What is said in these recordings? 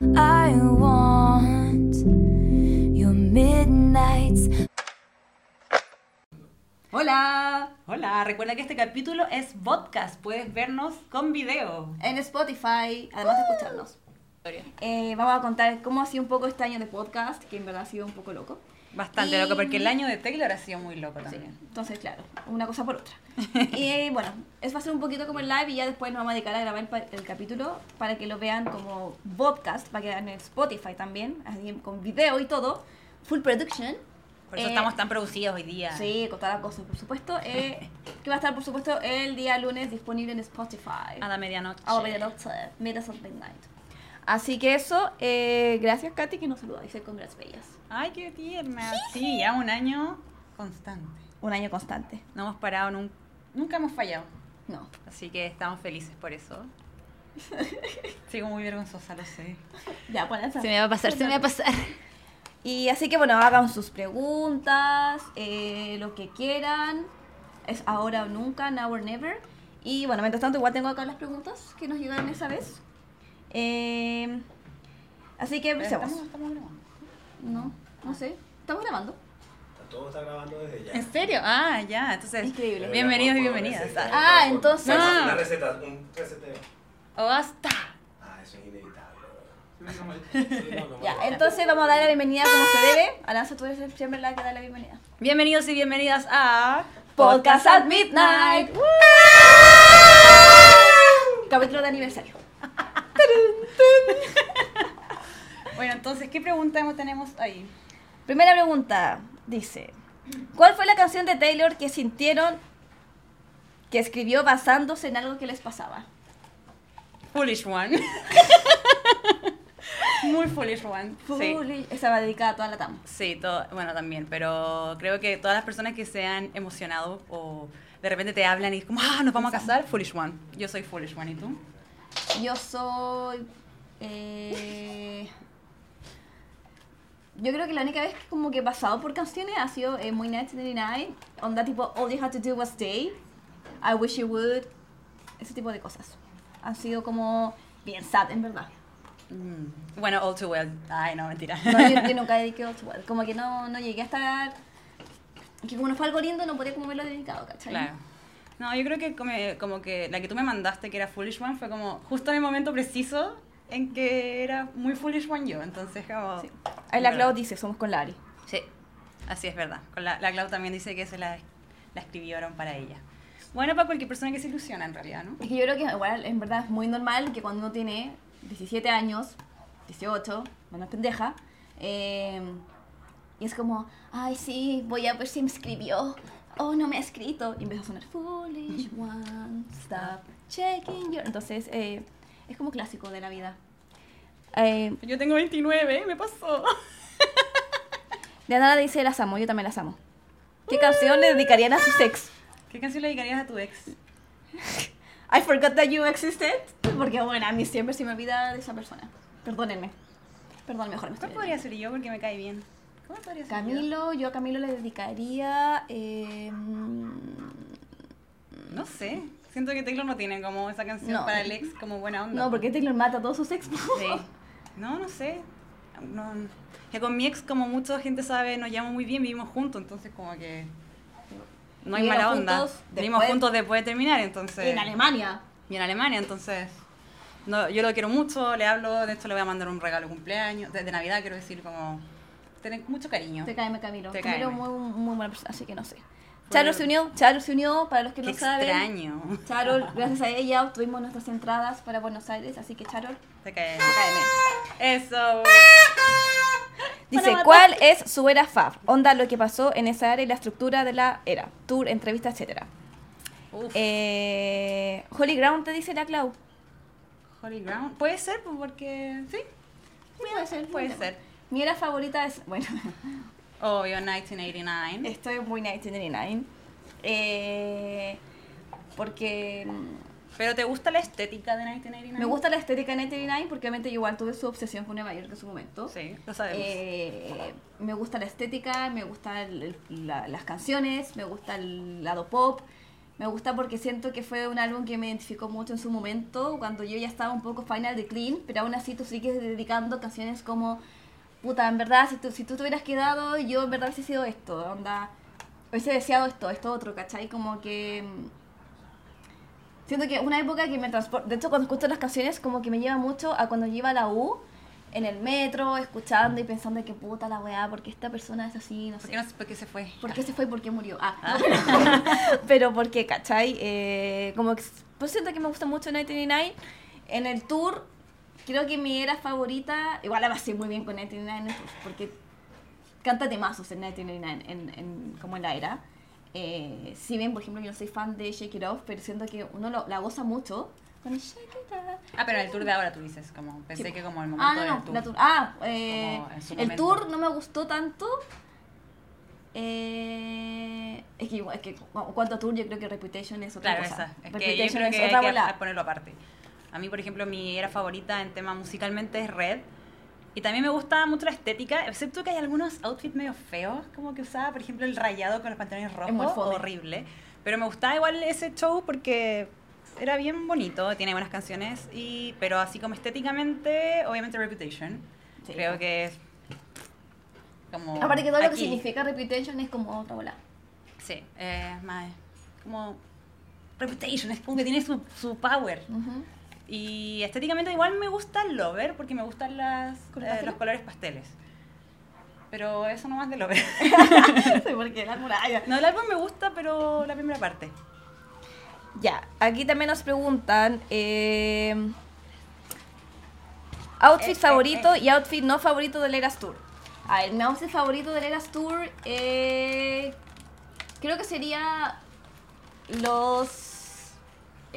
I want your midnights. Hola, Hola, recuerda que este capítulo es podcast, puedes vernos con video. en Spotify, además de escucharnos. Eh, vamos a contar cómo ha sido un poco este año de podcast, que en verdad ha sido un poco loco. Bastante Y- loco, porque el año de Taylor ha sido muy loco Sí, también. entonces, claro, una cosa por otra. y bueno, eso va a ser un poquito como el live y ya después nos vamos a dedicar a grabar el, el capítulo para que lo vean como podcast, para que vean en Spotify también, así con video y todo. Full production. Por eso Eh, estamos tan producidos hoy día. Sí, con todas las cosas, por supuesto. eh, que va a estar, por supuesto, el día lunes disponible en Spotify. A la medianoche. A la medianoche, Midnight. Así que eso, eh, gracias Katy que nos saluda, dice congrats bellas. Ay, qué tierna. Sí, ya un año constante. Un año constante. No hemos parado, nun- nunca hemos fallado. No. Así que estamos felices por eso. Sigo muy vergonzosa, lo sé. Ya, pon esa. Se me va a pasar, se me va a pasar. Y así que bueno, hagan sus preguntas, eh, lo que quieran. Es ahora o nunca, now or never. Y bueno, mientras tanto, igual tengo acá las preguntas que nos llegaron esa vez. Eh, así que empecemos. Estamos, estamos grabando. No, no sé. ¿Estamos grabando? Todo está grabando desde ya. ¿En serio? Ah, ya, entonces. Increíble. Bienvenidos y bienvenidas. receta. Ah, Por- entonces- Una- No. Una receta, un reseteo. O hasta. Ah, eso es inevitable. Sí, no, no me Ya, entonces vamos a dar la bienvenida como se debe. Alanza, tú eres siempre la que da la bienvenida. Bienvenidos y bienvenidas a Podcast at Midnight. Capítulo de aniversario. Bueno, entonces, ¿qué pregunta tenemos ahí? Primera pregunta, dice, ¿cuál fue la canción de Taylor que sintieron que escribió basándose en algo que les pasaba? Foolish One. Muy Foolish One. Sí. Foolish- Esa va dedicada a toda la TAM. Sí, todo, bueno, también, pero creo que todas las personas que se han emocionado o de repente te hablan y es como, ah, nos vamos a casar, Foolish One. Yo soy Foolish One, ¿y tú? Yo soy... eh, yo creo que la única vez que como que he pasado por canciones ha sido eh, muy 1999. Onda tipo All You Had To Do Was Stay. I Wish You Would. Ese tipo de cosas. Ha sido como bien sad, en verdad. Mm, Bueno, All Too Well. Ay, no, mentira. No, yo, yo nunca dediqué All Too Well. Como que no, no llegué a estar... Que como no fue algo lindo, no podía como haberlo dedicado, ¿cachai? Claro. No, yo creo que como, como que la que tú me mandaste, que era Foolish One, fue como justo en el momento preciso en que era muy Foolish One yo. Entonces, como... Sí. Ahí la Clau dice, somos con Lari. Sí, así es verdad. Con la, la Clau también dice que se la, la escribieron para ella. Bueno, para cualquier persona que se ilusiona en realidad, ¿no? Es que yo creo que igual, en verdad, es muy normal que cuando uno tiene 17 años, 18, cuando es pendeja, eh, y es como, ay, sí, voy a ver si me escribió. Oh, no me ha escrito. Y empieza a sonar, foolish one, stop checking your... Entonces, eh, es como clásico de la vida. Eh, Yo tengo 29, me pasó. Diana dice, las amo, yo también las amo. ¿Qué canción le dedicarían a sus ex? ¿Qué canción le dedicarías a tu ex? I forgot that you existed. Porque bueno, a mí siempre se me olvida de esa persona. Perdónenme. Perdón, mejor me estoy ¿Cuál podría ser yo? Porque me cae bien. Camilo, yo a Camilo le dedicaría. eh, No sé. Siento que Taylor no tiene como esa canción No. para el ex como buena onda. no, porque Taylor mata a todos sus ex. Sí. No, no sé. No, que con mi ex, como mucha gente sabe, nos llevamos muy bien, vivimos juntos, entonces como que no hay mala onda. juntos Vivimos después- juntos después de terminar, entonces... en Alemania. Y en Alemania, entonces... No, yo lo quiero mucho, le hablo, de hecho le voy a mandar un regalo de cumpleaños, de, de Navidad quiero decir, como... Tener mucho cariño. Te caeme Camilo. Te Camilo muy, muy buena persona, así que no sé. Charo se unió, Charo se unió, para los que Qué no saben. extraño. Charo, gracias a ella obtuvimos nuestras entradas para Buenos Aires, así que Charo, Te cae. cáeme. Eso. Dice, Bueno, ¿cuál es su era fab? Onda lo que pasó en esa era y la estructura de la era. Tour, entrevista, etcétera. Eh, Holy Ground te dice la Clau. Holy Ground. Puede ser, pues, porque... Sí, Puede ser, puede ser. Mi era favorita es, bueno, Obvio, 1989. estoy muy 1999. Eh, porque mm, Pero ¿te gusta la estética de 1989? me gusta la estética de 1999 porque obviamente yo igual tuve su obsesión con Nueva York en su momento. Sí, lo sabemos. Eh, me gusta la estética, me gustan las canciones, me gusta el lado pop. Me gusta porque siento que fue un álbum que me identificó mucho en su momento, cuando yo ya estaba un poco final de clean, pero aún así tú sigues dedicando canciones como, puta, en verdad, si tú, si tú te hubieras quedado, yo en verdad hubiese sido esto, onda, hubiese deseado esto, esto otro, ¿cachai? Como que... mm, Siento que una época que me transporta, de hecho cuando escucho las canciones como que me lleva mucho a cuando yo iba a la U, en el metro, escuchando y pensando que puta la weá, porque esta persona es así, no sé. ¿Por qué, no, por qué se fue? ¿Por qué se fue y por qué murió? Ah, Ah. pero porque, ¿cachai? Eh, como que, pues siento que me gusta mucho 1999. En el tour, creo que mi era favorita, igual la pasé muy bien con 1999 en el tour, porque canta temazos en 1999, en, en, como en la era. Eh, si bien, por ejemplo, yo no soy fan de Shake It Off, pero siento que uno lo- la goza mucho con Shake It Off. Ah, pero el tour de ahora tú dices, como pensé Sí. que como el momento Ah, no, del no, tour. la tour. Ah, eh, el tour no me gustó tanto. Eh, es que, es que cu- cuanto a tour, yo creo que Reputation es otra Claro, cosa. esa. Es que yo Reputation creo es que hay otra que bola. ponerlo aparte. A mí, por ejemplo, mi era favorita en tema musicalmente es Red. Y también me gusta mucho la estética, excepto que hay algunos outfits medio feos, como que usaba, por ejemplo, el rayado con los pantalones rojos, horrible. Pero me gustaba igual ese show porque era bien bonito, tiene buenas canciones, y pero así como estéticamente, obviamente Reputation. Sí. Creo que es como... Aparte que todo lo que aquí. significa Reputation es como otra bola. Sí, eh, más como Reputation, es como que tiene su, su power. Ujú. Y estéticamente igual me gusta el Lover porque me gustan las, ¿Color eh, los colores pasteles. Pero eso no más de Lover. Sí, porque la muralla. no, el álbum me gusta, pero la primera parte. Ya, aquí también nos preguntan eh, outfit Eh, eh, favorito y outfit no favorito del Eras Tour. A ver, mi outfit favorito del Eras Tour eh, creo que sería los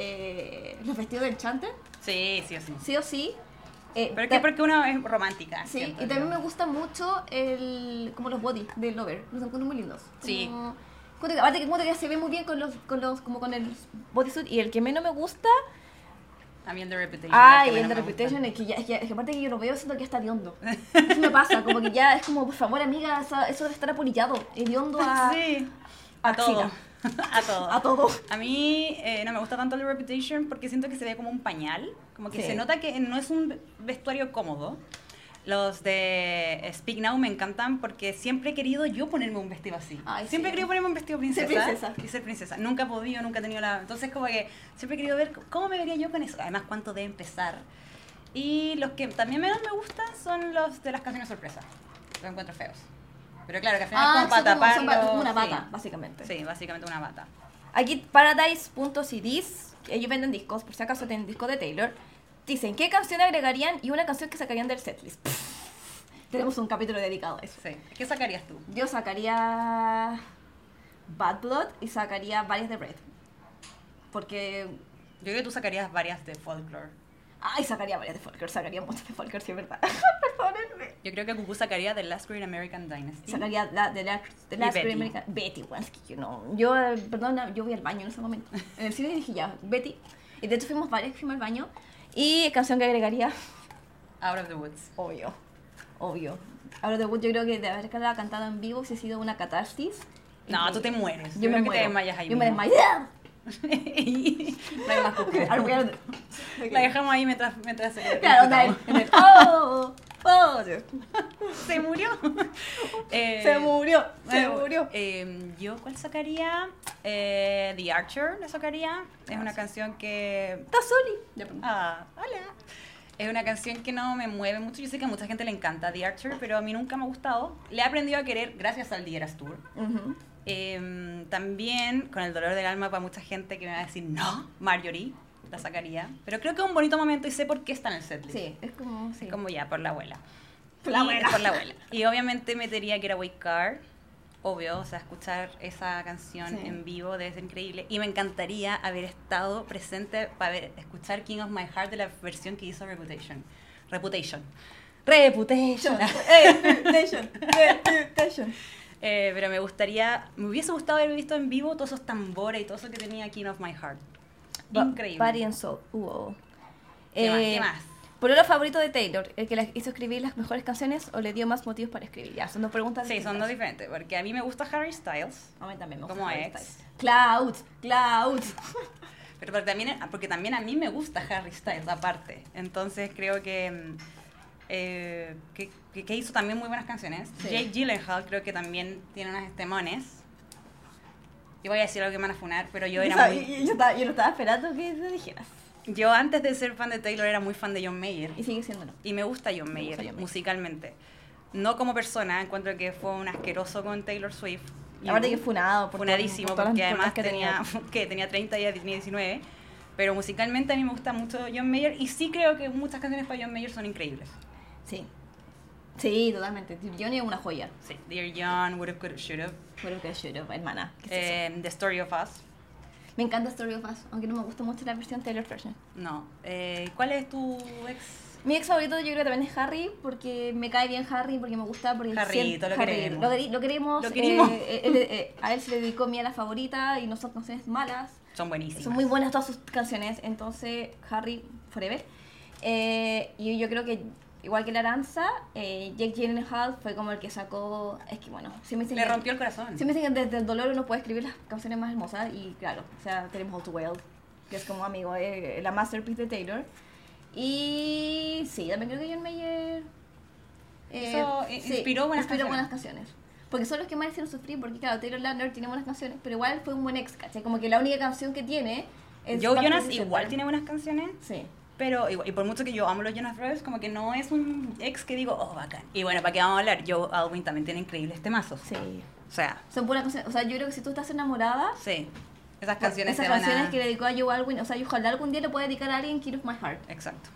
eh, los vestidos de Enchanted, Sí, sí o sí. sí o sí. Eh, Pero que porque una es romántica. Sí, siento y también yo. me gusta mucho el, como los body del Lover, los encuentro muy lindos. Sí. Como- aparte que que se ve muy bien con los, con los, como con el bodysuit y el que menos me gusta, A mí el de Reputation. ay, es que el de. Reputation es que, ya, es que, es que aparte que yo lo veo siento que está hediondo. Eso me pasa, como que ya es como, por favor amiga, eso, eso debe estar apolillado, hediondo a, Sí, a todo. a todo. a todo. A mí eh, no me gusta tanto el Reputation porque siento que se ve como un pañal, como que Sí. se nota que no es un vestuario cómodo. Los de Speak Now me encantan porque siempre he querido yo ponerme un vestido así. Ay, siempre sí. he querido ponerme un vestido princesa, princesa. y ser princesa. Nunca he podido, nunca he tenido la... Entonces como que siempre he querido ver cómo me vería yo con eso. Además, cuánto debe empezar. Y los que también menos me gustan son los de las canciones sorpresa. Los encuentro feos. Pero claro, que al final Ah, es como para una sí. bata, básicamente. Sí, básicamente una bata. Aquí Paradise.cds, ellos venden discos, por si acaso tienen disco de Taylor. Dicen, ¿qué canción agregarían y una canción que sacarían del setlist? Tenemos un capítulo dedicado a eso. Sí. ¿Qué sacarías tú? Yo sacaría Bad Blood y sacaría varias de Red. Porque... Yo creo que tú sacarías varias de folklore. Ay, sacaría varias de Folklore, sacaría muchas de Folklore, sí es verdad. Perdónenme. Yo creo que Cuckoo sacaría The Last Great American Dynasty. Sacaría la de la, de Y Last. Great American... Betty, bueno, es que yo no... Yo, eh, perdona, yo voy al baño en ese momento. En el cine dije ya, Betty. Y de hecho fuimos varias fuimos al baño. Y canción que agregaría... Out of the Woods. Obvio, obvio. Ahora de Wood yo creo que de haberla cantado en vivo si ha sido una catarsis. No, tú te mueres. Yo, Yo me creo que te muero. desmayas ahí Yo me mismo. no hay más La dejamos ahí mientras, mientras se Claro, en, en el- ¡Oh! ¡Oh! Se murió. Eh, Se murió, se bueno, murió. eh, yo, ¿cuál sacaría? Eh, The Archer, la sacaría. Es Ah, una canción que Soli. Ah, hola. Es una canción que no me mueve mucho. Yo sé que a mucha gente le encanta The Archer, pero a mí nunca me ha gustado. Le he aprendido a querer gracias al The Eras Tour. Ujú. Em, también, con el dolor del alma para mucha gente que me va a decir, no, Marjorie, la sacaría. Pero creo que es un bonito momento y sé por qué está en el setlist. Sí, es como... Sí. Es como ya, por la abuela. Por la Y- abuela. Por la abuela. Y obviamente metería Getaway Car. Obvio, o sea, escuchar esa canción Sí. en vivo debe ser increíble. Y me encantaría haber estado presente para ver, escuchar King of My Heart de la versión que hizo Reputation. Reputation. Reputation. Reputation, reputation. Eh, pero me gustaría, me hubiese gustado haber visto en vivo todos esos tambores y todo eso que tenía King of My Heart. Increíble. Body and Soul. Uh, ¿Qué más? Eh, ¿Qué más? ¿Pololo favorito de Taylor? ¿El que le hizo escribir las mejores canciones o le dio más motivos para escribir? Ya, son dos preguntas Sí, son dos diferentes. Porque a mí me gusta Harry Styles. A mí también me gusta Como Harry ex. Styles. Cloud, Cloud. Pero porque también, porque también a mí me gusta Harry Styles aparte. Entonces creo que, mm, eh, que, que- que hizo también muy buenas canciones. Sí. Jake Gyllenhaal creo que también tiene unos temones. Y voy a decir algo que me van a funar, pero yo era Yo, muy... yo estaba, yo lo estaba esperando que te dijeras. Yo antes de ser fan de Taylor era muy fan de John Mayer. Y sigue siéndolo. Y me gusta John Mayer, gusta John musicalmente. No como persona, encuentro que fue un asqueroso con Taylor Swift. Y Aparte que funado. Por funadísimo, por porque además problemas tenía, que tenía 30 y ella tenía 19. Pero musicalmente a mí me gusta mucho John Mayer y sí creo que muchas canciones para John Mayer son increíbles. Sí. Sí, totalmente. Johnny es una joya. Sí, Dear John, Would Have, Could Have, Should Have, Creo que should have, hermana. ¿Qué es eso? eh, The Story of Us. Me encanta Story of Us, aunque no me gusta mucho la versión Taylor version. No. Eh, ¿Cuál es tu ex? Mi ex favorito yo creo que también es Harry, porque me cae bien Harry, porque me gusta, porque Harryto, siento- lo queremos. Lo, lo queremos. Lo queremos. eh, él- eh, a él se le dedicó mi a la favorita y no son canciones malas. Son buenísimas. Son muy buenas todas sus canciones, entonces Harry Forever. Eh, y yo creo que, igual que la Aranza, eh, Jake Gyllenhaal fue como el que sacó. Es que bueno, si me dicen Le que- rompió el corazón. Sí me dicen que desde el dolor uno puede escribir las canciones más hermosas y claro, o sea, tenemos All Too Well, que es como amigo, eh, la masterpiece de Taylor. Y sí, también creo que John Mayer eh, Hizo- i- inspiró buenas inspiró canciones. buenas canciones. Porque son los que más hicieron sufrir, porque claro, Taylor Lautner tiene buenas canciones, pero igual fue un buen ex, ¿cachai? Como que la única canción que tiene es... Joe Jonas igual tiene buenas canciones. Sí. Pero, y por mucho que yo amo los Jonas Brothers, como que no es un ex que digo, oh, bacán. Y bueno, ¿para qué vamos a hablar? Joe Alwyn también tiene increíbles temazos. Sí. O sea, Son buenas canciones. O sea, yo creo que si tú estás enamorada, sí. Esas canciones esas canciones a... que le dedicó a Joe Alwyn, o sea, yo ojalá algún día le pueda dedicar a alguien Kid of My Heart. Exacto.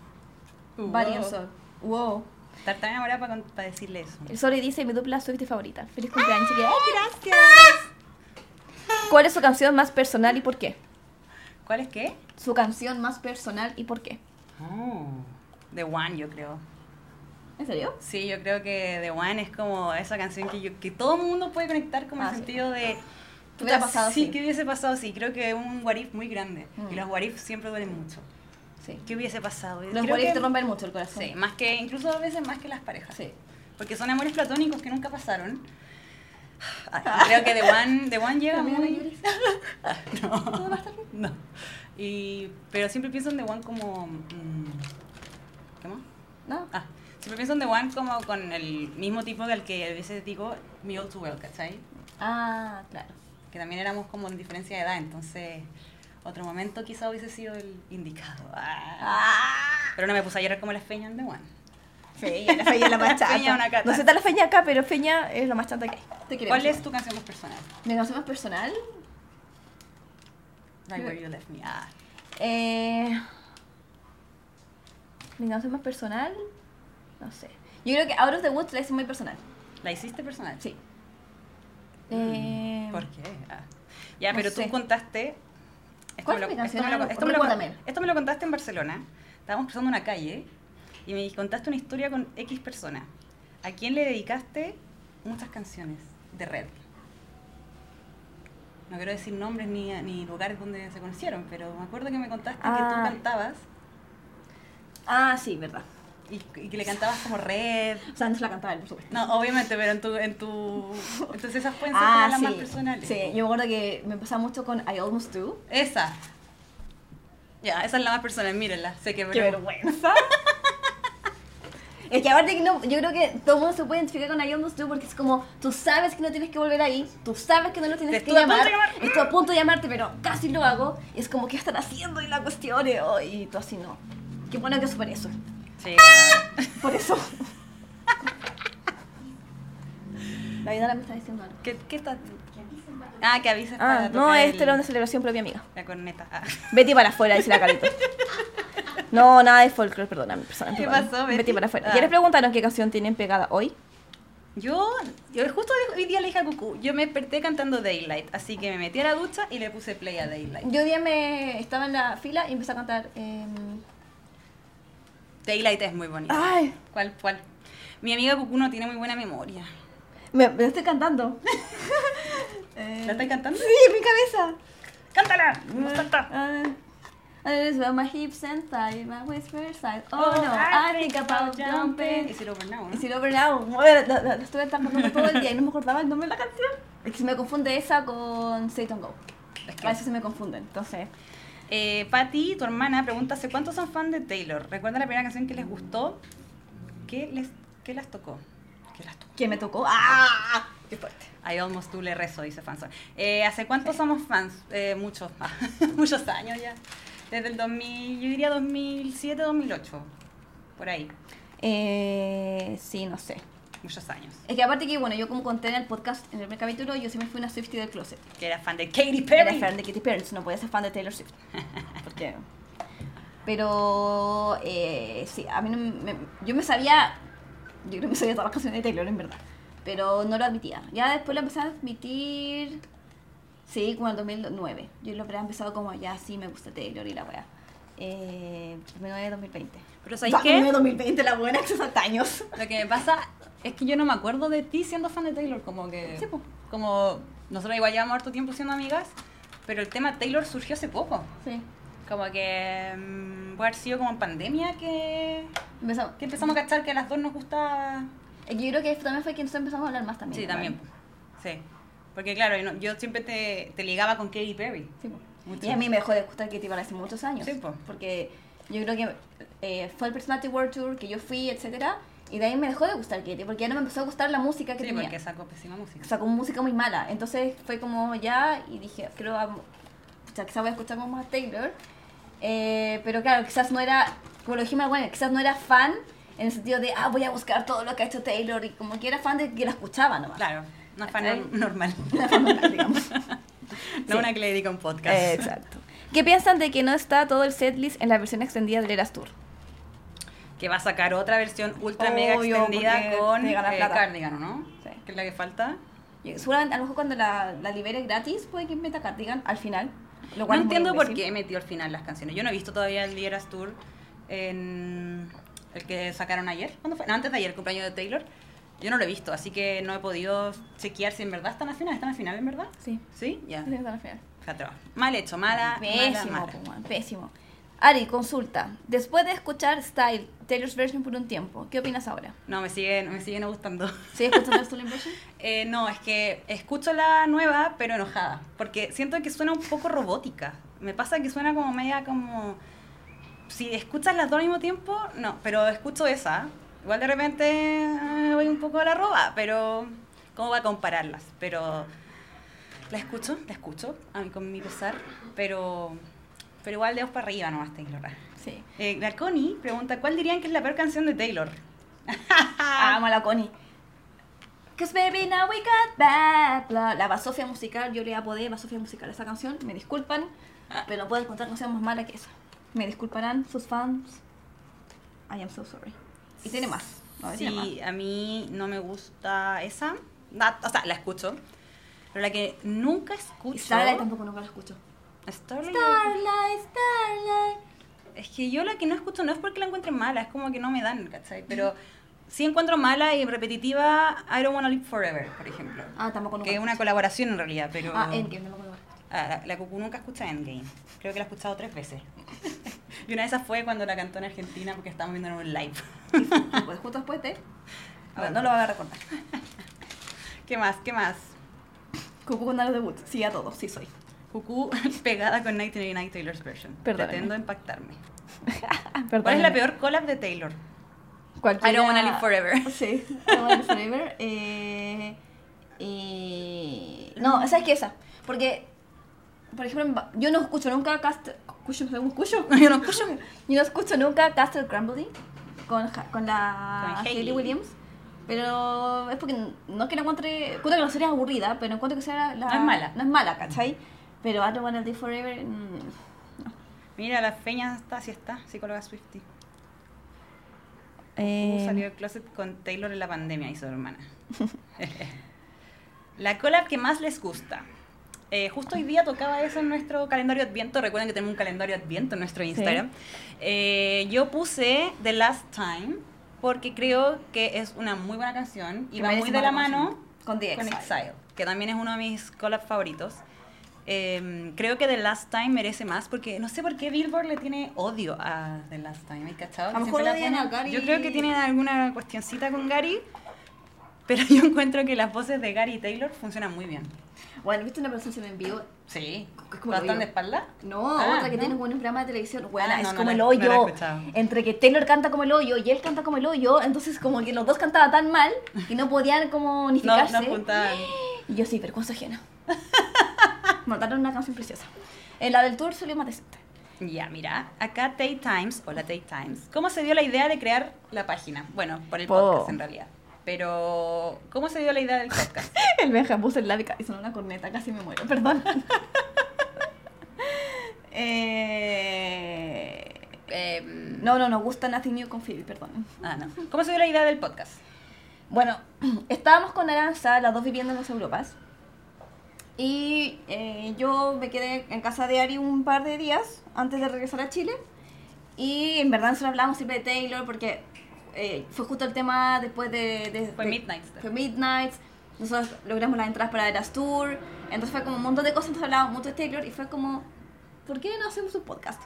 Varios son. Wow. Estar tan enamorada para, para decirle eso. El Soli dice mi dupla Swiftie favorita. Feliz cumpleaños, chiquilla. gracias! ¿Cuál es su canción más personal y por qué? ¿Cuál es qué? Su canción más personal y por qué. Oh, The One, yo creo. ¿En serio? Sí, yo creo que The One es como esa canción que, yo, que todo el mundo puede conectar como Ah, el sí. sentido de... ¿Qué hubiera pasado Sí? ¿qué hubiese pasado? Sí, creo que es un what if muy grande. Mm. Y los what if siempre duelen mucho. Sí. ¿Qué hubiese pasado? Los Creo que- te rompen mucho el corazón. Sí, más que, incluso a veces más que las parejas. Sí. Porque son amores platónicos que nunca pasaron. Ay, creo que The One, The One llega Amiga, no muy... llores. no, no. Y, pero siempre pienso en The One como... mm, ¿Qué más? ¿No? Ah, siempre pienso en The One como con el mismo tipo que al que a veces digo Me All Too Well, ¿cachai? Ah, claro. Que también éramos como en diferencia de edad, entonces otro momento quizá hubiese sido el indicado. Ah. Ah. Pero no me puse a llorar como la feña en The One. Feña, la feña es la más chata. Feña una cata. No sé está la feña acá, pero feña es lo más chata que hay. ¿Cuál es tu canción más personal? Mi canción más personal? Right Where You Left Me. Ah. Eh, mi canción más personal, no sé. Yo creo que Out of the Woods la hice muy personal. ¿La hiciste personal? Sí. Eh, ¿Por qué? Ah. Ya, no pero sé. tú contaste. Esto ¿Cuál me, fue lo, mi esto, canción? me lo, esto me lo- recuérdame. esto me lo contaste en Barcelona. Estábamos cruzando una calle y me contaste una historia con X persona. ¿A quién le dedicaste muchas canciones de Red? No quiero decir nombres ni, ni lugares donde se conocieron, pero me acuerdo que me contaste que tú Ah. cantabas Ah, sí, verdad. y, y que le cantabas como Red. O sea, antes la cantaba él, por supuesto. No, obviamente, pero en tu... En tu entonces esas pueden ser Ah, las sí. más personales. Sí, yo me acuerdo que me pasaba mucho con I Almost Do. Esa. Ya, esa es la más personal, mírenla. Sé que ¡Qué vergüenza! Es que aparte que no, yo creo que todo el mundo se puede identificar con I Almost Do porque es como, tú sabes que no tienes que volver ahí, tú sabes que no lo tienes Te que estuve a punto llamar, de llamar. estoy a punto de llamarte, pero casi lo hago, y es como, ¿qué están haciendo? Y la cuestión, y, oh, y tú así no. Qué bueno que superé eso, Sí, por eso. La vida me está diciendo algo. ¿Qué, qué está? Ah, que avises para Ah, no, esta el- era una celebración propia amiga. La corneta. Ah. Betty para afuera, dice la carita. No, nada de folclore, perdona, persona. ¿Qué perdona. pasó, Betty? Betty para afuera. Ah. ¿Ya les preguntaron qué canción tienen pegada hoy? Yo, yo justo hoy día le dije a Cucú, yo me desperté cantando Daylight, así que me metí a la ducha y le puse play a Daylight. Yo un día me estaba en la fila y empecé a cantar. em, Daylight es muy bonito. Ay, ¿Cuál, cuál? Mi amiga Cucú no tiene muy buena memoria. me, me estoy cantando. Eh, ¿La estás cantando? Sí, en mi cabeza. ¡Cántala! ¡Canta! Ah, I just want my hips and thighs, my whisper side. Oh, Oh, no, I think about jumping. Is it over now? no? Is it over now? Bueno, lo, lo- lo estuve cantando todo el día y no me acordaba el nombre de la canción. Es que se me confunde esa con Say Don't Go. Es que- A veces se me confunden, entonces... Eh, Patty, tu hermana, pregunta ¿hace cuántos son fan de Taylor? ¿Recuerda la primera canción que les gustó? ¿Qué les, qué las tocó? ¿Qué las tocó? ¿Quién me tocó? ¡Ah! ¡Qué fuerte! I almost do le rezo, dice Fanson. Eh, ¿Hace cuánto somos fans? Eh, muchos, muchos años ya. Desde el 2000, yo diría 2007, 2008. Por ahí. Eh, sí, no sé. Muchos años. Es que aparte que, bueno, yo como conté en el podcast, en el primer capítulo, yo siempre fui una Swiftie del closet. Que era fan de Katy Era Perry. fan de Katy Perry, no podía ser fan de Taylor Swift. Porque... Pero, eh, sí, a mí no me... Yo me sabía... Yo creo que me sabía todas las canciones de Taylor, en verdad. Pero no lo admitía. Ya después lo empecé a admitir... Sí, como en el 2009. Yo lo habría empezado como, ya sí, me gusta Taylor y la wea. Eh, 2009-2020. Pero ¿sabéis qué? 2020 la buena, que son años. Lo que me pasa es que yo no me acuerdo de ti siendo fan de Taylor, como que... Sí, po. Como nosotros igual llevamos harto tiempo siendo amigas, pero el tema Taylor surgió hace poco. Sí. Como que mm, puede haber sido como en pandemia que, Empezamos. que empezamos a cachar que a las dos nos gustaba. Yo creo que también fue que nosotros empezamos a hablar más también. Sí, también. Sí. Porque claro, yo, no- yo siempre te, te ligaba con Katy Perry. Sí. Y a mí me dejó de gustar Katy Perry hace muchos años. Sí, po. Porque yo creo que eh, fue el Personality World Tour que yo fui, etcétera Y de ahí me dejó de gustar Katy, porque ya no me empezó a gustar la música que Sí, tenía. porque sacó pésima música. Sacó música muy mala. Entonces fue como ya, y dije, creo, o sea, quizás voy a escuchar más a Taylor. Eh, pero claro, quizás no era, como lo dijimos, bueno, quizás no era fan en el sentido de, ah, voy a buscar todo lo que ha hecho Taylor, y como que era fan de que la escuchaba nomás. Claro, una fan ¿Cachai? normal. Una fan normal, digamos. No Sí. una que le dedica un podcast. Eh, exacto. ¿Qué piensan de que no está todo el setlist en la versión extendida del Eras Tour? Que va a sacar otra versión ultra mega Obvio, extendida porque con eh. Cardigan, ¿no? Sí. Que es la que falta. Seguramente, a lo mejor cuando la, la libere gratis, puede que meta Cardigan al final. Lo No cual muy entiendo por qué metió al final las canciones. Yo no he visto todavía el Eras Tour en el que sacaron ayer. ¿Cuándo fue? No, antes de ayer, el cumpleaños de Taylor. Yo no lo he visto, así que no he podido chequear si en verdad están al final. ¿Están al final en verdad? Sí. ¿Sí? Ya. Sí, está al final. Mal hecho, mala, mala, Pésimo, mala. po, man, pésimo. Ari, consulta. Después de escuchar Style, Taylor's version por un tiempo, ¿qué opinas ahora? No, me siguen, me siguen gustando. ¿Sigues escuchando Stolen version? Eh, no, es que escucho la nueva, pero enojada. Porque siento que suena un poco robótica. Me pasa que suena como media como... Si escuchas las dos al mismo tiempo, no, pero escucho esa. Igual de repente eh, voy un poco a la roba, pero... ¿Cómo va a compararlas? Pero... La escucho, la escucho, a mí con mi pesar, pero... Pero igual dedos para arriba nomás, Taylor. Sí. Eh, la Connie pregunta, ¿cuál dirían que es la peor canción de Taylor? Amo a la Connie. Cause baby now we got back. La, la basofia musical, yo le apodé basofia musical a esa canción. Me disculpan, pero no puedo encontrar canción más mala que esa. Me disculparán sus fans. I am so sorry. Y tiene más. No, tiene más. Sí, a mí no me gusta esa. O sea, la escucho. Pero la que nunca escucho. Y Starlight tampoco nunca la escucho. Starlight. Starlight, Starlight. Es que yo la que no escucho no es porque la encuentre mala, es como que no me dan, ¿cachai? Pero sí encuentro mala y repetitiva I Don't Wanna Live Forever, por ejemplo. Ah, tampoco nunca Que es una colaboración en realidad, pero. Ah, Endgame, no. Ah, la, la Cucu nunca escucha Endgame. Creo que la he escuchado tres veces. y una de esas fue cuando la cantó en Argentina porque estábamos viendo en un live. Pues justo después de... Bueno, no lo van a recordar. ¿Qué más? ¿Qué más? Cucu con los debut. Sí, a todos, sí soy. Cucu pegada con 1989 Taylor's version. Perdóname. Pretendo impactarme. Perdón. ¿Cuál es la peor collab de Taylor? Cualquiera- I don't wanna live forever. Sí, I don't wanna live forever. Eh, y... No, ¿sabes qué esa? Porque, por ejemplo, yo no escucho nunca Cast... ¿Escucho? ¿Escucho? Yo no escucho. Yo no escucho nunca Castle Crumbly con, con la Con Hayley. Williams. Pero es porque no es que la encuentre... Encuentro que la serie es aburrida, pero encuentro que sea la... No es mala. No es mala, ¿cachai? Pero I don't wanna live forever... mm, no. Mira, la feña está, sí está, psicóloga Swifty. Eh, Cucu salió del closet con Taylor en la pandemia y su hermana. la collab que más les gusta. Eh, justo hoy día tocaba eso en nuestro calendario Adviento. Recuerden que tenemos un calendario Adviento en nuestro Instagram. Eh, yo puse The Last Time porque creo que es una muy buena canción y Que va muy de la mano. Con The con Exile. Exile, que también es uno de mis collabs favoritos. Eh, creo que The Last Time merece más porque no sé por qué Billboard le tiene odio a The Last Time, ¿hay cachado? A mejor la odian a Gary. Yo creo que tienen alguna cuestioncita con Gary, pero yo encuentro que las voces de Gary y Taylor funcionan muy bien. Bueno, ¿viste una presentación en vivo? Sí. Es como el ¿Bastante hoyo. de espalda? No, Ah, otra que ¿no? tiene como un programa de televisión. Bueno, Ah, es no, como el hoyo. entre que Taylor canta como el hoyo y él canta como el hoyo, entonces como que los dos cantaban tan mal que no podían como unificarse. Y yo sí, vergüenza ajena. Mataron una canción preciosa. En la del tour salió más decente. Ya, mira, acá Tate Times, o la Tate Times, ¿cómo se dio la idea de crear la página? Bueno, por el Po. podcast en realidad. Pero, ¿cómo se dio la idea del podcast? El Benja puso la beca y sonó una corneta, casi me muero, perdón. eh... Em, No, no, nos gusta Nothing New con Phoebe, perdón. ah, no. ¿Cómo se dio la idea del podcast? Bueno, estábamos con Aranza, las dos viviendo en las Europas. Y eh, yo me quedé en casa de Ari un par de días antes de regresar a Chile. Y en verdad nosotros hablamos siempre de Taylor porque eh, fue justo el tema después de... de- Fue de- Midnights. Fue Midnights. Nosotros logramos las entradas para Eras Tour. Entonces fue como un montón de cosas. Entonces hablábamos mucho de Taylor y fue como, ¿por qué no hacemos un podcast?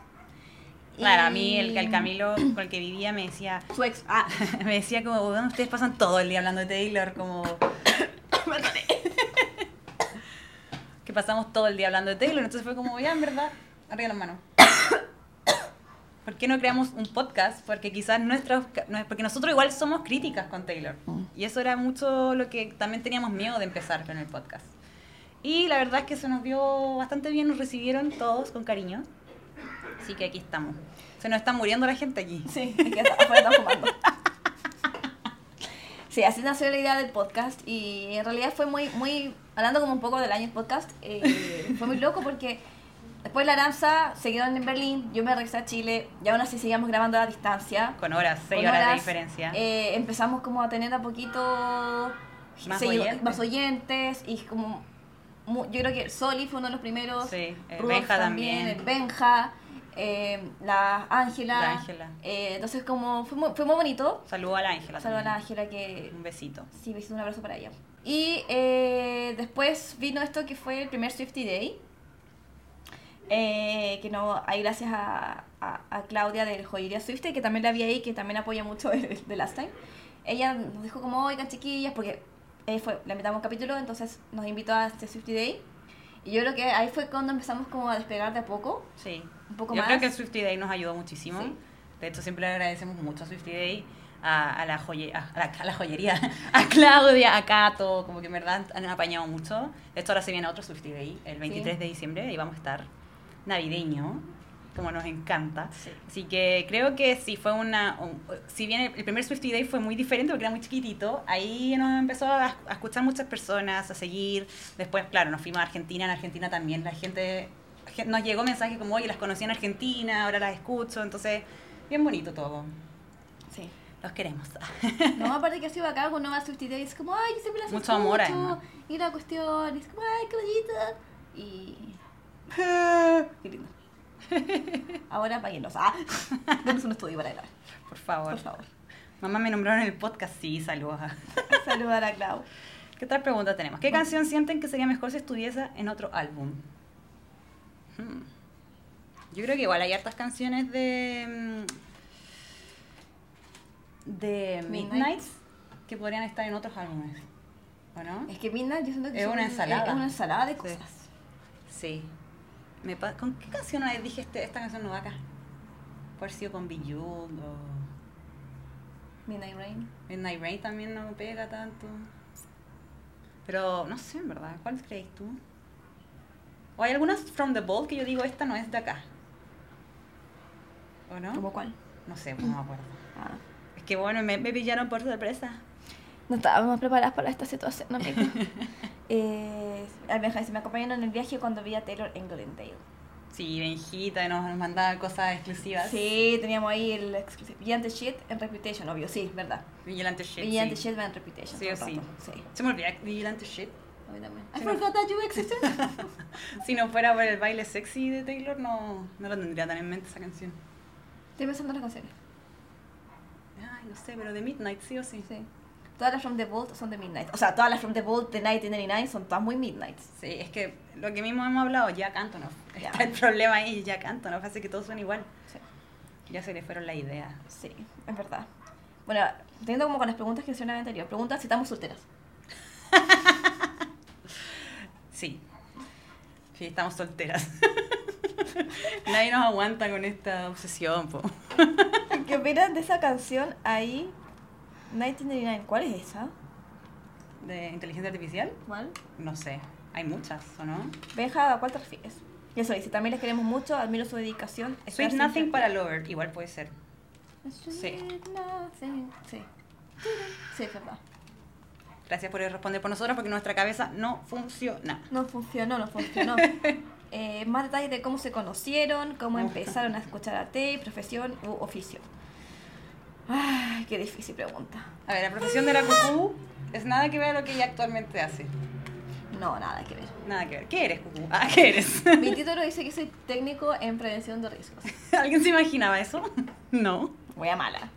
Claro, a mí el, el Camilo con el que vivía me decía, Su ex. Ah, me decía como, "Weón, ustedes pasan todo el día hablando de Taylor, como... que pasamos todo el día hablando de Taylor, entonces fue como, ya, en verdad, arriba las manos. ¿Por qué no creamos un podcast? Porque quizás nuestros... Porque nosotros igual somos críticas con Taylor. Y eso era mucho lo que también teníamos miedo de empezar con el podcast. Y la verdad es que se nos dio bastante bien, nos recibieron todos con cariño. Así que aquí estamos. Se nos está muriendo la gente aquí. Sí, es que afuera están fumando. Sí, así nació la idea del podcast y en realidad fue muy, muy, hablando como un poco del año del podcast, eh, fue muy loco porque después la Aranza se quedó en Berlín, yo me regresé a Chile y aún así seguíamos grabando a distancia. Con horas, seis Con horas, de horas, diferencia. eh, empezamos como a tener a poquito Más segui- oyentes. más oyentes y como mu- yo creo que Soli fue uno de los primeros, Sí, Rudolf Benja también. el Benja, eh, la Ángela, La Ángela. eh, entonces como fue muy, fue muy bonito. Saludo a la Ángela. Saludos a la también. Ángela que Un besito. sí, besito, un abrazo para ella. Y eh, después vino esto que fue el primer Swifty Day. Eh, que no, hay gracias a, a, a Claudia del Joyería Swifty, que también la vi ahí, que también apoya mucho el de Last Time. Ella nos dijo como, oigan chiquillas, porque eh, fue, le invitamos un capítulo, entonces nos invitó a este Swifty Day. Y yo creo que ahí fue cuando empezamos como a despegar de a poco. Sí. Un poco Yo más. creo que el Swifty Day nos ayudó muchísimo. Sí. De hecho, siempre le agradecemos mucho a Swifty Day, a, a la, joye- a, a la, a la joyería, a Claudia, a Cato, como que en verdad han apañado mucho. De hecho, ahora se viene otro Swifty Day, el 23 de diciembre, y vamos a estar navideño, como nos encanta. Sí. Así que creo que sí fue una. un- si bien el, el primer Swifty Day fue muy diferente porque era muy chiquitito, ahí nos empezó a, a escuchar muchas personas, a seguir. Después, claro, nos fuimos a Argentina. En Argentina también la gente. gen- Nos llegó mensajes como, oye, las conocí en Argentina, ahora las escucho. Entonces, bien bonito todo. Sí. Los queremos. No, aparte que ha sido acá con Nueva Swifty Day, es como, ay, yo siempre las Mucho amor, escucho", además. Y la cuestión, es como, ay, qué bonita. Y. qué lindo. Ahora páguenos. Ah, denos un estudio para grabar, Por favor. por favor. Mamá me nombraron en el podcast, sí, saludos. Saludar a Clau. ¿Qué otra pregunta tenemos? ¿Qué canción sienten que sería mejor si estuviese en otro álbum? Hmm. Yo creo que igual hay hartas canciones de. mm, de Midnight. Que podrían estar en otros álbumes. ¿O no? Es que Midnight yo siento que Es una ensalada. Es una ensalada de Sí. cosas. Sí. Me ¿Con qué canción una vez dije este, esta canción no va acá? Por sido con Bejeweled o. Midnight Rain. Midnight Rain también no me pega tanto. Pero no sé, en verdad. ¿Cuál crees tú? ¿O hay algunas from the Vault que yo digo, esta no es de acá? ¿O no? ¿Cómo cuál? No sé, no me acuerdo. Ah. Es que bueno, me, me pillaron por sorpresa. No estábamos preparadas para esta situación, amiga. eh, dice, me acompañaron en el viaje cuando vi a Taylor en Glendale. Sí, Benjita nos, nos mandaba cosas exclusivas. Sí, teníamos ahí el exclusivo. Vigilante Shit en Reputation, obvio, sí, verdad. Vigilante Shit. Vigilante sí. Shit en Reputation. Sí o sí. Sí. Se me olvida Vigilante Shit. A mí también. Sí, I no. forgot that you existed. Si no fuera por el baile sexy de Taylor, no, no lo tendría tan en mente esa canción. Estoy pensando en las canciones. Ay, no sé, pero de Midnight sí o sí. Sí. Todas las From the Vault son de Midnight. O sea, todas las From the Vault de 1999 son todas muy Midnight. Sí, es que lo que mismo hemos hablado, Jack Antonoff. Ya. Está el problema ahí, Jack Antonoff hace que todos suenen igual. Sí. Ya se le fueron la idea. Sí, es verdad. Bueno, teniendo como con las preguntas que hicieron anterior. Pregunta si estamos solteras. Sí. Sí, estamos solteras. Nadie nos aguanta con esta obsesión, po. ¿Qué opinan de esa canción ahí? 1999. ¿Cuál es esa? ¿De inteligencia artificial? ¿Cuál? No sé. Hay muchas, ¿o no? Benja, ¿a cuál te refieres? Y eso dice, también les queremos mucho, admiro su dedicación. Sweet Nothing para Lover, igual puede ser. Sweet nothing. Sí. Sí, es verdad. Gracias por responder por nosotros porque nuestra cabeza no funciona. No funcionó, no funcionó. Eh, más detalles de cómo se conocieron, cómo empezaron a escuchar a T, profesión u oficio. Ay, qué difícil pregunta. A ver, la profesión de la cucú es nada que ver a lo que ella actualmente hace. No, nada que ver. Nada que ver. ¿Qué eres, cucú? Ah, ¿qué eres? Mi título dice que soy técnico en prevención de riesgos. ¿Alguien se imaginaba eso? No. Voy a mala.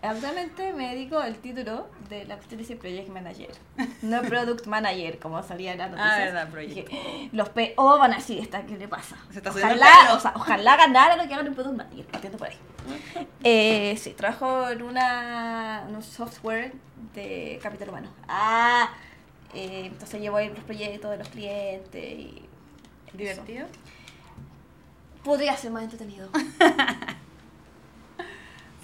Actualmente me dedico al título de la cuestión dice Project Manager, no Product Manager, como salía en las noticias. Ah, verdad, Project. Dije, los PO van así, está, ¿qué le pasa? Se está ojalá, o sea, ojalá ganara lo que hagan en Product Manager, partiendo por ahí. Eh, sí, trabajo en, una, en un software de capital humano. Ah, eh, entonces llevo ahí los proyectos de los clientes y... ¿Divertido? Podría ser más entretenido.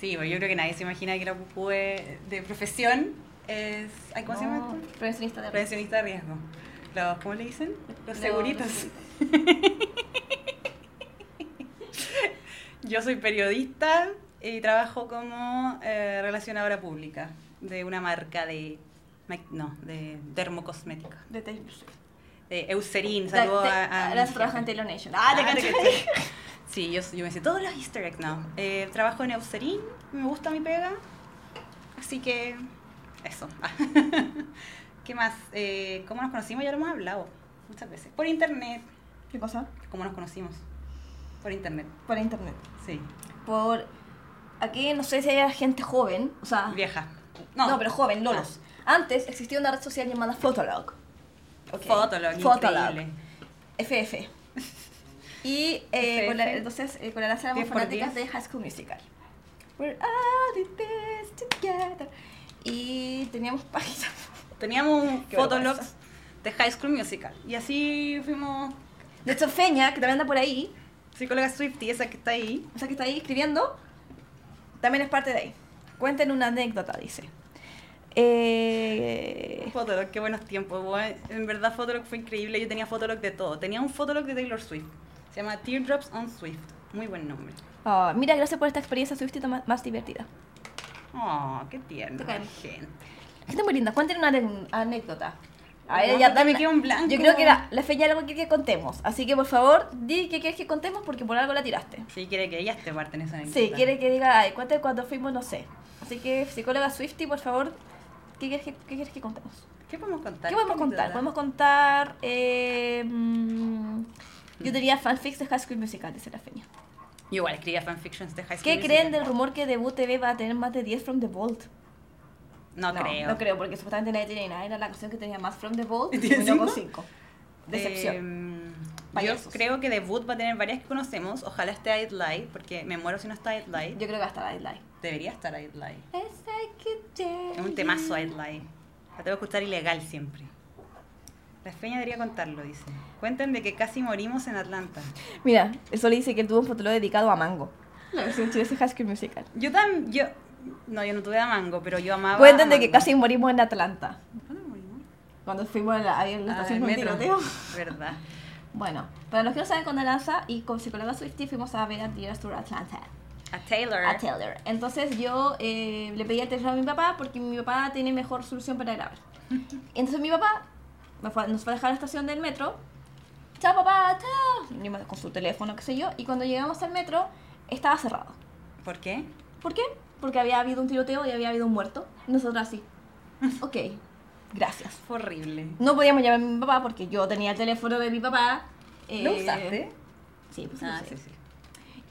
Sí, pero yo creo que nadie se imagina que la cucú de, profesión es... ay, ¿Cómo se llama? Esto? Prevencionista de. Prevencionista de riesgo. Los, ¿Cómo le dicen? Los seguritos. Yo soy periodista y trabajo como eh, relacionadora pública de una marca de... No, de dermocosmética. De Taylor Swift. De Eucerin, saludo a... a Ahora mi se trabaja en jefe. Taylor Nation. Ah, te Ah. Sí, yo, yo me sé todos los easter eggs, no. Eh, trabajo en Eucerin, me gusta mi pega, así que eso. ¿Qué más? Eh, ¿Cómo nos conocimos? Ya lo hemos hablado muchas veces. Por internet. ¿Qué cosa? ¿Cómo nos conocimos? Por internet, Por internet. sí. Por. Aquí no sé si hay gente joven, o sea. Vieja. No, pero joven, lolos. Antes existía una red social llamada Fotolog. Ok. Fotolog, Fotolog. increíble. FF. Y eh, con la, entonces eh, con la éramos 10 por fanáticas 10. de High School Musical. We're all in this together. Y teníamos páginas. Teníamos un fotologs de High School Musical. Y así fuimos De hecho, Feña, que también anda por ahí, psicóloga Swifty, esa que está ahí. o sea que está ahí escribiendo, también es parte de ahí. Cuenten una anécdota, dice. Eh, Fotolog, qué buenos tiempos. En verdad, Fotolog fue increíble. Yo tenía Fotolog de todo. Tenía un Fotolog de Taylor Swift. Se llama Teardrops on Swift. Muy buen nombre. ah, mira, gracias por esta experiencia Swiftita más, más divertida. Oh, qué tierno. Caemos. gente. Gente muy linda, cuenten una anécdota. A No, ver, ya porque me dame- quedo en blanco. Yo creo que la, la feña algo que, que contemos. Así que por favor, di qué quieres que contemos porque por algo la tiraste. Sí, quiere que ellas te parten esa anécdota. Sí, quiere que diga, ay, cuente cuando fuimos, no sé. Así que, psicóloga Swifty, por favor, ¿qué quieres que, qué quieres que contemos? ¿Qué podemos contar? ¿Qué podemos contar? Podemos contar. Eh, mm, yo diría fanfics de High School Musical, dice la feña. Yo igual escribía fanfictions de High School ¿Qué Musical. creen del rumor que Debut TV va a tener más de 10 from the Vault? No, creo. No creo, porque supuestamente nadie tenía nada. Era la canción que tenía más from the Vault ¿Y tiene terminó con cinco? 5. Decepción. Eh, yo creo que debut va a tener varias que conocemos. Ojalá esté I'd Lie, porque me muero si no está I'd Lie. Yo creo que va a estar I'd Lie. Debería estar I'd Lie. Es un temazo I'd Lie. La tengo que escuchar ilegal siempre. La feña debería contarlo, dice. Cuenten de que casi morimos en Atlanta. Mira, eso le dice que él tuvo un fotolog dedicado a Mango. La versión chilena de High School Musical. Yo también, yo... No, yo no tuve a Mango, pero yo amaba Cuenten a de que casi morimos en Atlanta. ¿Cuándo morimos? Cuando fuimos a la, ahí en la Ah, estación con metro. tiroteo. Verdad. Bueno, para los que no saben, con Alanza y con psicóloga Swifty fuimos a ver a Tears Tour Atlanta. A Taylor. A Taylor. Entonces yo eh, le pedí el teléfono a mi papá porque mi papá tiene mejor solución para grabar. Entonces mi papá fue- nos fue a dejar a la estación del metro. Chao papá, chao. Con su teléfono, qué sé yo. Y cuando llegamos al metro, estaba cerrado. ¿Por qué? ¿Por qué? Porque había habido un tiroteo y había habido un muerto. Y nosotros así. Ok, gracias. Fue horrible. No podíamos llamar a mi papá porque yo tenía el teléfono de mi papá. ¿Lo eh, usaste? Sí, pues lo Ah, usé. sí, sí.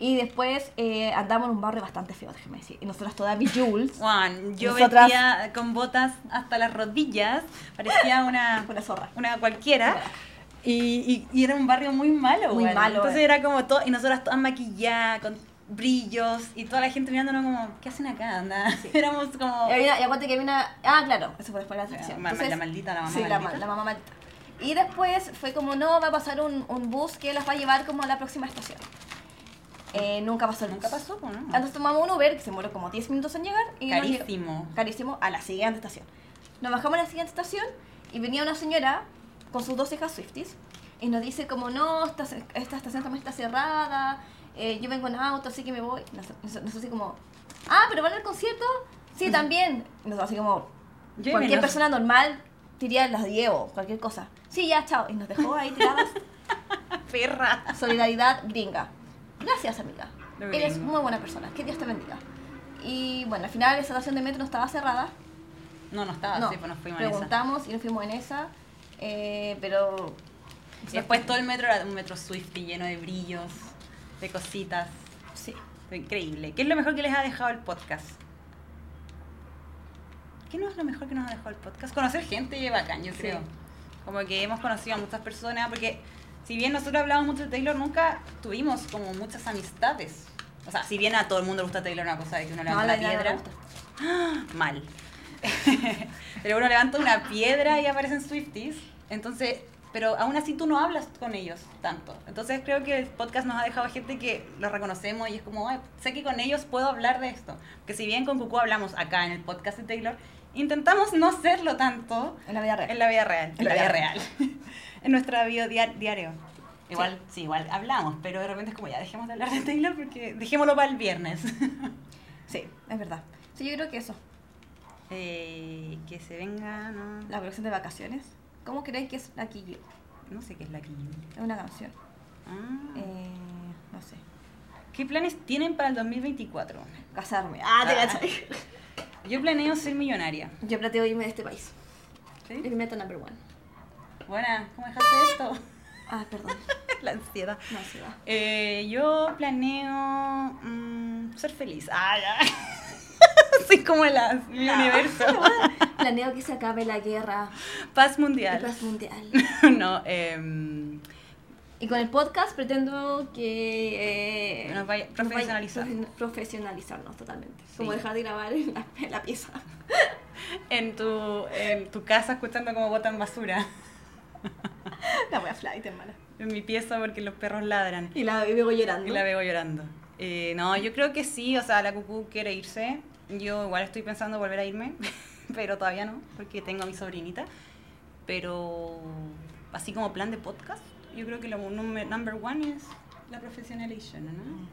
Y después eh, andamos en un barrio bastante feo, déjeme decir. Y nosotras todas Jules. Juan, yo Nosotras- vestía con botas hasta las rodillas, parecía una, Una zorra. una cualquiera. Y, y- y era un barrio muy malo, Muy weón. malo, Entonces eh. era como todo, y nosotras todas maquilladas, con brillos, y toda la gente mirándonos como, ¿qué hacen acá? Anda? Éramos como... Y, había, y que había una. Ah, claro, eso fue después de la sección. Ma- la maldita, la mamá sí, la, maldita. ma- la mamá maldita. Y después fue como, no, va a pasar un, un bus que las va a llevar como a la próxima estación. Eh, nunca pasó el Nunca bus. pasó, pues, ¿no? Entonces tomamos un Uber que se demoró como 10 minutos en llegar. Y Carísimo. carísimo a la siguiente estación. Nos bajamos a la siguiente estación y venía una señora con sus dos hijas Swifties y nos dice como no, esta, esta estación también está cerrada, eh, yo vengo en auto, así que me voy. Nos- nos- Nosotros así como, ah, pero van al concierto, sí, también. Nosotros así como, Llévenos. cualquier persona normal diría las llevo, cualquier cosa. Sí, ya, chao. Y nos dejó ahí tiradas. Perra. Solidaridad gringa. Gracias, amiga. Eres muy buena persona. Que Dios te bendiga. Y bueno, al final esa estación de metro no estaba cerrada. No, no estaba no, así, pues nos fuimos en esa. preguntamos y nos fuimos en esa. eh, pero. Y después todo el metro era un metro Swifty lleno de brillos, de cositas. Sí. Fue increíble. ¿Qué es lo mejor que les ha dejado el podcast? ¿Qué no es lo mejor que nos ha dejado el podcast? Conocer gente bacán, yo Sí. creo. Como que hemos conocido a muchas personas, porque si bien nosotros hablamos mucho de Taylor, nunca tuvimos como muchas amistades. O sea, si bien a todo el mundo le gusta Taylor, una cosa de que uno No, levanta la la no me piedra. Mal. pero uno levanta una piedra y aparecen Swifties. Entonces, pero aún así tú no hablas con ellos tanto. Entonces creo que el podcast nos ha dejado gente que lo reconocemos y es como, "Ay, sé que con ellos puedo hablar de esto. Que si bien con Cucú hablamos acá en el podcast de Taylor, intentamos no serlo tanto En la vida real. en la vida real. En la vida vida real. en nuestra vida dia- diario. Igual, sí. igual hablamos, pero de repente es como ya dejemos de hablar de Taylor porque dejémoslo para el viernes. Sí, es verdad. Sí, yo creo que eso. Eh, que se venga, no, La próxima de vacaciones. ¿Cómo creéis que es aquí yo? no sé qué es la que Es una canción. Ah. Eh, no sé. ¿Qué planes tienen para el 2024? Casarme. Ah, te Ah. Yo planeo ser millonaria. Yo plateo irme de este país. ¿Sí? El meta number one. Buena, ¿cómo dejaste esto? Ah, perdón. la ansiedad. No, se va. Eh, yo planeo mm, ser feliz. Ah, ya. Soy como la mi universo. Planeo que se acabe la guerra. Paz La mundial. paz mundial. no, em, Y con el podcast pretendo que eh, Nos vaya- nos profesionalizar. profe- profesionalizarnos totalmente. Sí. Como dejar de grabar en la, en la pieza. en, tu, en tu casa escuchando como botan basura. La wea flight, hermana. En mi pieza porque los perros ladran. Y la veo llorando. Y la veo llorando. Eh, no, yo creo que sí, o sea, la cucú quiere irse. Yo igual estoy pensando volver a irme, pero todavía no, porque tengo a mi sobrinita. Pero así como plan de podcast, yo creo que lo nume- number one es la professionalization, ¿no?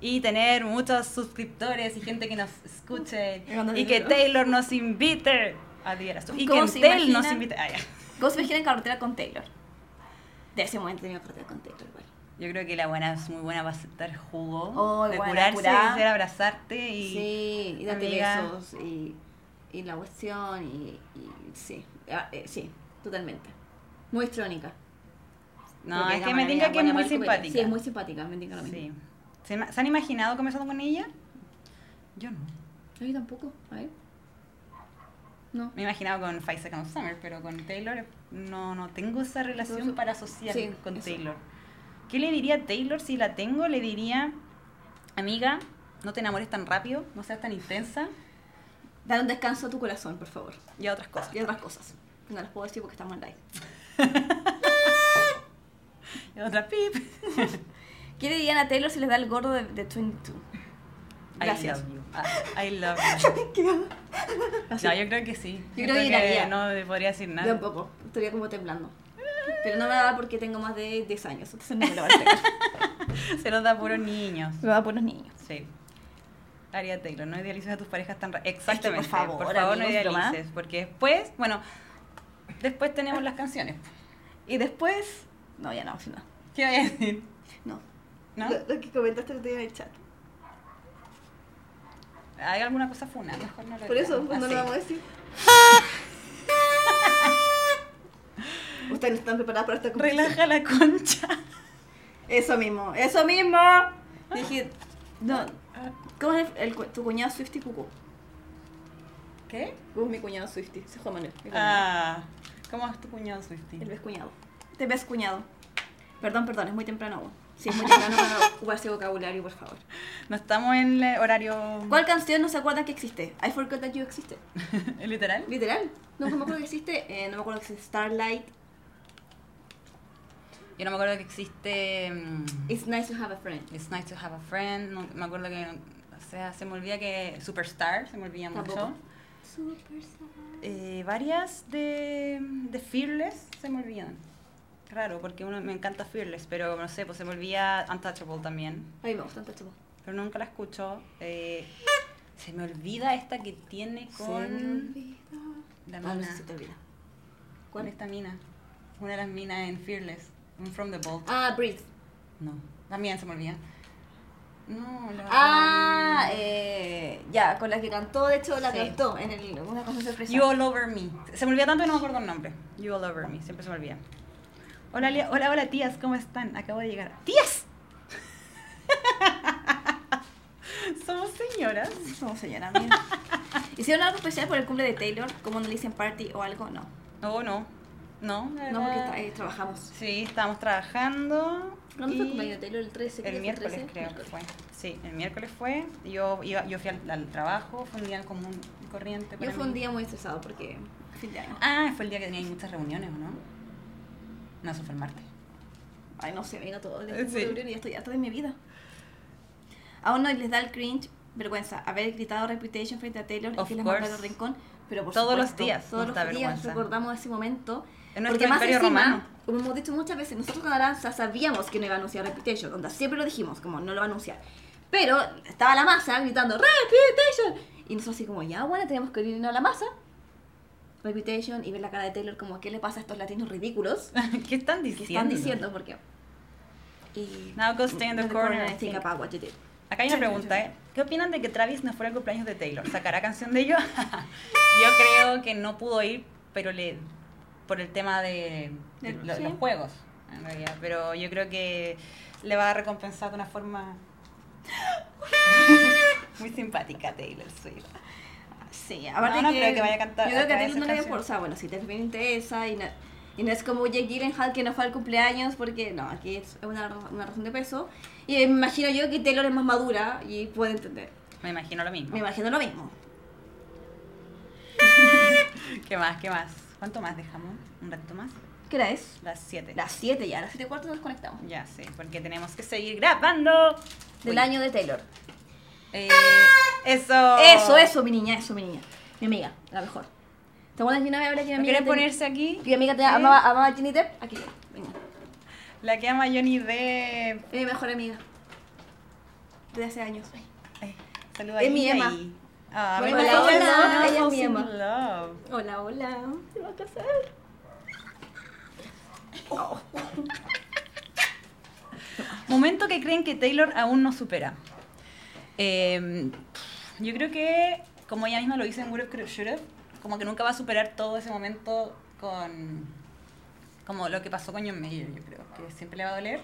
Y tener muchos suscriptores y gente que nos escuche Y que. Taylor nos invite a Dieras tú. Y que ¿Cómo en se Tel nos invite. Ah, ya. ¿Cómo se imaginan en carretera con Taylor? De ese momento tenía carretera con Taylor, igual. Yo creo que la buena es muy buena para aceptar jugo, Oh, de curarse, de abrazarte y Sí, y amiga. besos y, y la cuestión y, y sí, Ah, eh, sí, totalmente. Muy estrónica. no, Porque es que me tinca que es muy simpática. Sí, es muy simpática, me tinca lo mismo. Sí. ¿Se, ¿Se han imaginado conversando con ella? Yo no. Mí tampoco, a ver. No. Me he imaginado con Five Seconds Summer, pero con Taylor no, no tengo esa relación para asociar sí, con eso. Taylor. ¿Qué le diría a Taylor si la tengo? Le diría, amiga, no te enamores tan rápido, no seas tan intensa Dar un descanso a tu corazón, por favor. y a otras cosas. Y otras cosas. No las puedo decir porque estamos en live. Y a otras pip. ¿Qué le dirían a Taylor si les da el gordo de, de 22? Gracias. I love you. No, yo creo que sí. Yo creo que gritaría. no podría decir Yo nada. tampoco. Estaría como temblando. Pero no me da porque tengo más de 10 años. Entonces no me lo va a entregar. Se nos da puros niños. Me da por los niños. Sí. Haría Taylor, no idealices a tus parejas tan rápido. Exactamente. por favor, por favor no amigos, idealices. Porque después, bueno, después tenemos las canciones. Y después. No, ya no, no. ¿Qué voy a decir? No. ¿No? Lo, lo que comentaste el día en el chat. ¿Hay alguna cosa funa? Mejor no lo Por eso, pues, no lo vamos a decir. Ustedes no están preparados para esta conversación. Relaja la concha. Eso mismo, eso mismo. Dije, no. ¿Cómo es el, cu- tu cuñado Swifty Cucu? ¿Qué? Cucu es mi cuñado Swifty. Se Juan Manuel. mi. Ah, ¿cómo es tu cuñado Swifty? El ves cuñado. Te ves cuñado. Perdón, perdón, es muy temprano Sí, es ocupar ese vocabulario, por favor. No estamos en el horario ¿Cuál canción no se acuerdan que existe? I forgot that you existe. literal. Literal. No me acuerdo que existe. Eh, no me acuerdo que existe Starlight. Yo no me acuerdo que existe mm, It's nice to have a friend. It's nice to have a friend. No, me acuerdo que, o sea, se me olvida que Superstar, se me olvida Tampoco. mucho. Super sad. Eh, varias de, de Fearless se me olvidan. Raro, porque uno me encanta Fearless, pero no sé, pues se me olvida Untouchable también. A mí me gusta Untouchable. Pero nunca la escucho. Eh, se me olvida esta que tiene Se me con olvida. la Ah, no mina. sé si te olvida. ¿Cuál esta mina? Una de las minas en Fearless. Un From the Vault. Ah, Breathe. No, también se me olvida. No, la. Ah, eh, ya, con la que cantó, de hecho la Sí. cantó en el, una cosa sorpresa. You All Over Me. Se me olvida tanto que no me acuerdo el nombre. You All Over Me, siempre se me olvida. Hola, hola, hola tías, ¿cómo están? Acabo de llegar. ¡Tías! Somos señoras. Somos señora mía. ¿Hicieron algo especial por el cumple de Taylor? Como no le dicen party o algo? No. Oh, no. No, No, porque tra- eh, trabajamos. Sí, estábamos trabajando. ¿Cuándo fue el cumpleaños de Taylor? ¿El 13? El miércoles 13? creo que fue. Sí, el miércoles fue. Yo, iba, yo fui al, al trabajo, fue un día común y corriente. para Yo fue mí. un día muy estresado porque fin de año. Ah, fue el día que tenía muchas reuniones, ¿o no? No, eso fue el martes. Ay, no sé, venga todo. El sí. y estoy harta de mi vida. A uno les da el cringe, vergüenza, haber gritado Reputation frente a Taylor Of y que course. al rincón. Pero por Todos los supuesto, días Todos los días vergüenza. recordamos ese momento. En Porque más encima, romano. como hemos dicho muchas veces, nosotros con Aranza sabíamos que no iba a anunciar Reputation. Onda, siempre lo dijimos, como no lo va a anunciar. Pero estaba la masa gritando Reputation. Y nosotros así como, ya bueno, tenemos que irnos a la masa. Reputation y ver la cara de Taylor como, ¿qué le pasa a estos latinos ridículos? ¿Qué están diciendo? están diciendo porque y Now go stay in the corner, and think about what you did. Acá hay una pregunta, ¿eh? ¿Qué opinan de que Travis no fuera el cumpleaños de Taylor? ¿Sacará canción de ello? Yo creo que no pudo ir, pero le por el tema de, de lo- sí. los juegos, en realidad. Pero yo creo que le va a recompensar de una forma muy simpática a Taylor Swift. Sí, aparte No, no que, creo que vaya a cantar- Yo creo que a Taylor no le canción. importa, bueno, si te bien interesa y no, y no es como Jake Gyllenhaal que no fue al cumpleaños porque no, aquí es una, una razón de peso. Y me imagino yo que Taylor es más madura y puede entender. Me imagino lo mismo. Me imagino lo mismo. ¿Qué más? ¿Qué más? ¿Cuánto más dejamos? ¿Un rato más? ¿Qué hora es? Las 7. Las 7 ya, a las 7 y cuarto nos conectamos. Ya sé, porque tenemos que seguir grabando. Del Uy. año de Taylor. Eh, eso. Eso, eso, mi niña, eso, mi niña. Mi amiga, la mejor. ¿Te acuerdas que una vez hablé que mi ¿No amiga... quieres ponerse aquí? mi amiga te amaba, amaba a Jenny Depp? Aquí, venga. La que ama a Johnny Depp. Es mi mejor amiga. Desde hace años. Ay, saluda Es mi ahí, Emma. Ah, Hola, hola, ella es mi Emma. Hola, hola. ¿Se va a casar? Momento que creen que Taylor aún no supera. Eh, yo creo que, como ella misma lo dice en Have, como que nunca va a superar todo ese momento con. como lo que pasó con John Mayer, yo creo. Que siempre le va a doler.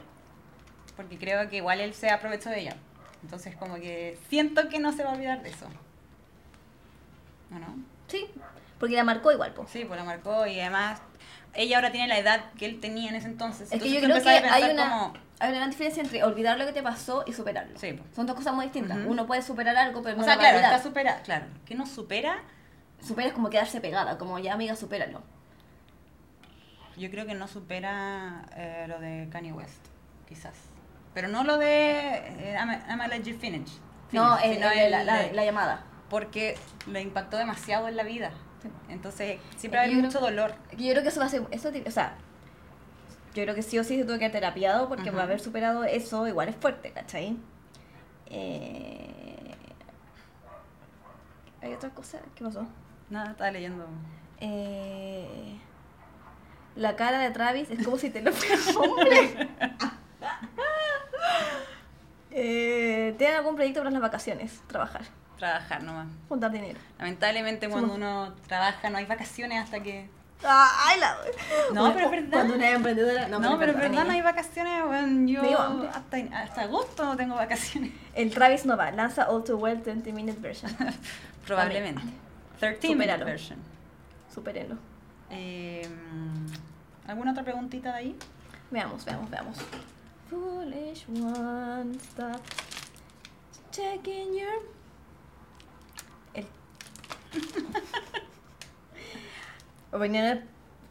Porque creo que igual él se aprovechó de ella. Entonces, como que siento que no se va a olvidar de eso. ¿O no? Sí, porque la marcó igual, po. Sí, pues la marcó y además ella ahora tiene la edad que él tenía en ese entonces. Es que Entonces yo creo que hay una, como, hay una gran diferencia entre olvidar lo que te pasó y superarlo. Sí. Son dos cosas muy distintas. Uno puede superar algo, pero no o sea, lo claro, está supera, claro, que no supera, Superar es como quedarse pegada, como ya amiga, supéralo. yo creo que no supera eh, lo de Kanye West, quizás. Pero no lo de eh, I'm, I'm let you finish. No, finish, el- sino el- el la, la llamada. porque le impactó demasiado en la vida. Entonces, siempre va a haber mucho creo- dolor. Yo creo que eso va a ser, eso, o sea, yo creo que sí o sí se tuvo que haber terapiado porque Ujú. haber superado eso igual es fuerte, ¿cachai? Eh... ¿Hay otra cosa? ¿Qué pasó? Nada, estaba leyendo. Eh... La cara de Travis es como si te lo fuera hombre. eh, ¿Tienen algún proyecto para las vacaciones? Trabajar, Trabajar nomás. juntar dinero. Lamentablemente Somos- cuando uno trabaja no hay vacaciones hasta que Ay, la... No, pero es verdad. Cuando una emprendedora... No, pero es verdad, no hay vacaciones. Bueno, yo hasta, hasta agosto no tengo vacaciones. El Travis no va, lanza All Too Well 20 Minute Version. Probablemente. 13 minute version. Supérenlo. Eh, ¿Alguna otra preguntita de ahí? Veamos, veamos, veamos. Foolish one, stop checking your... Opiniones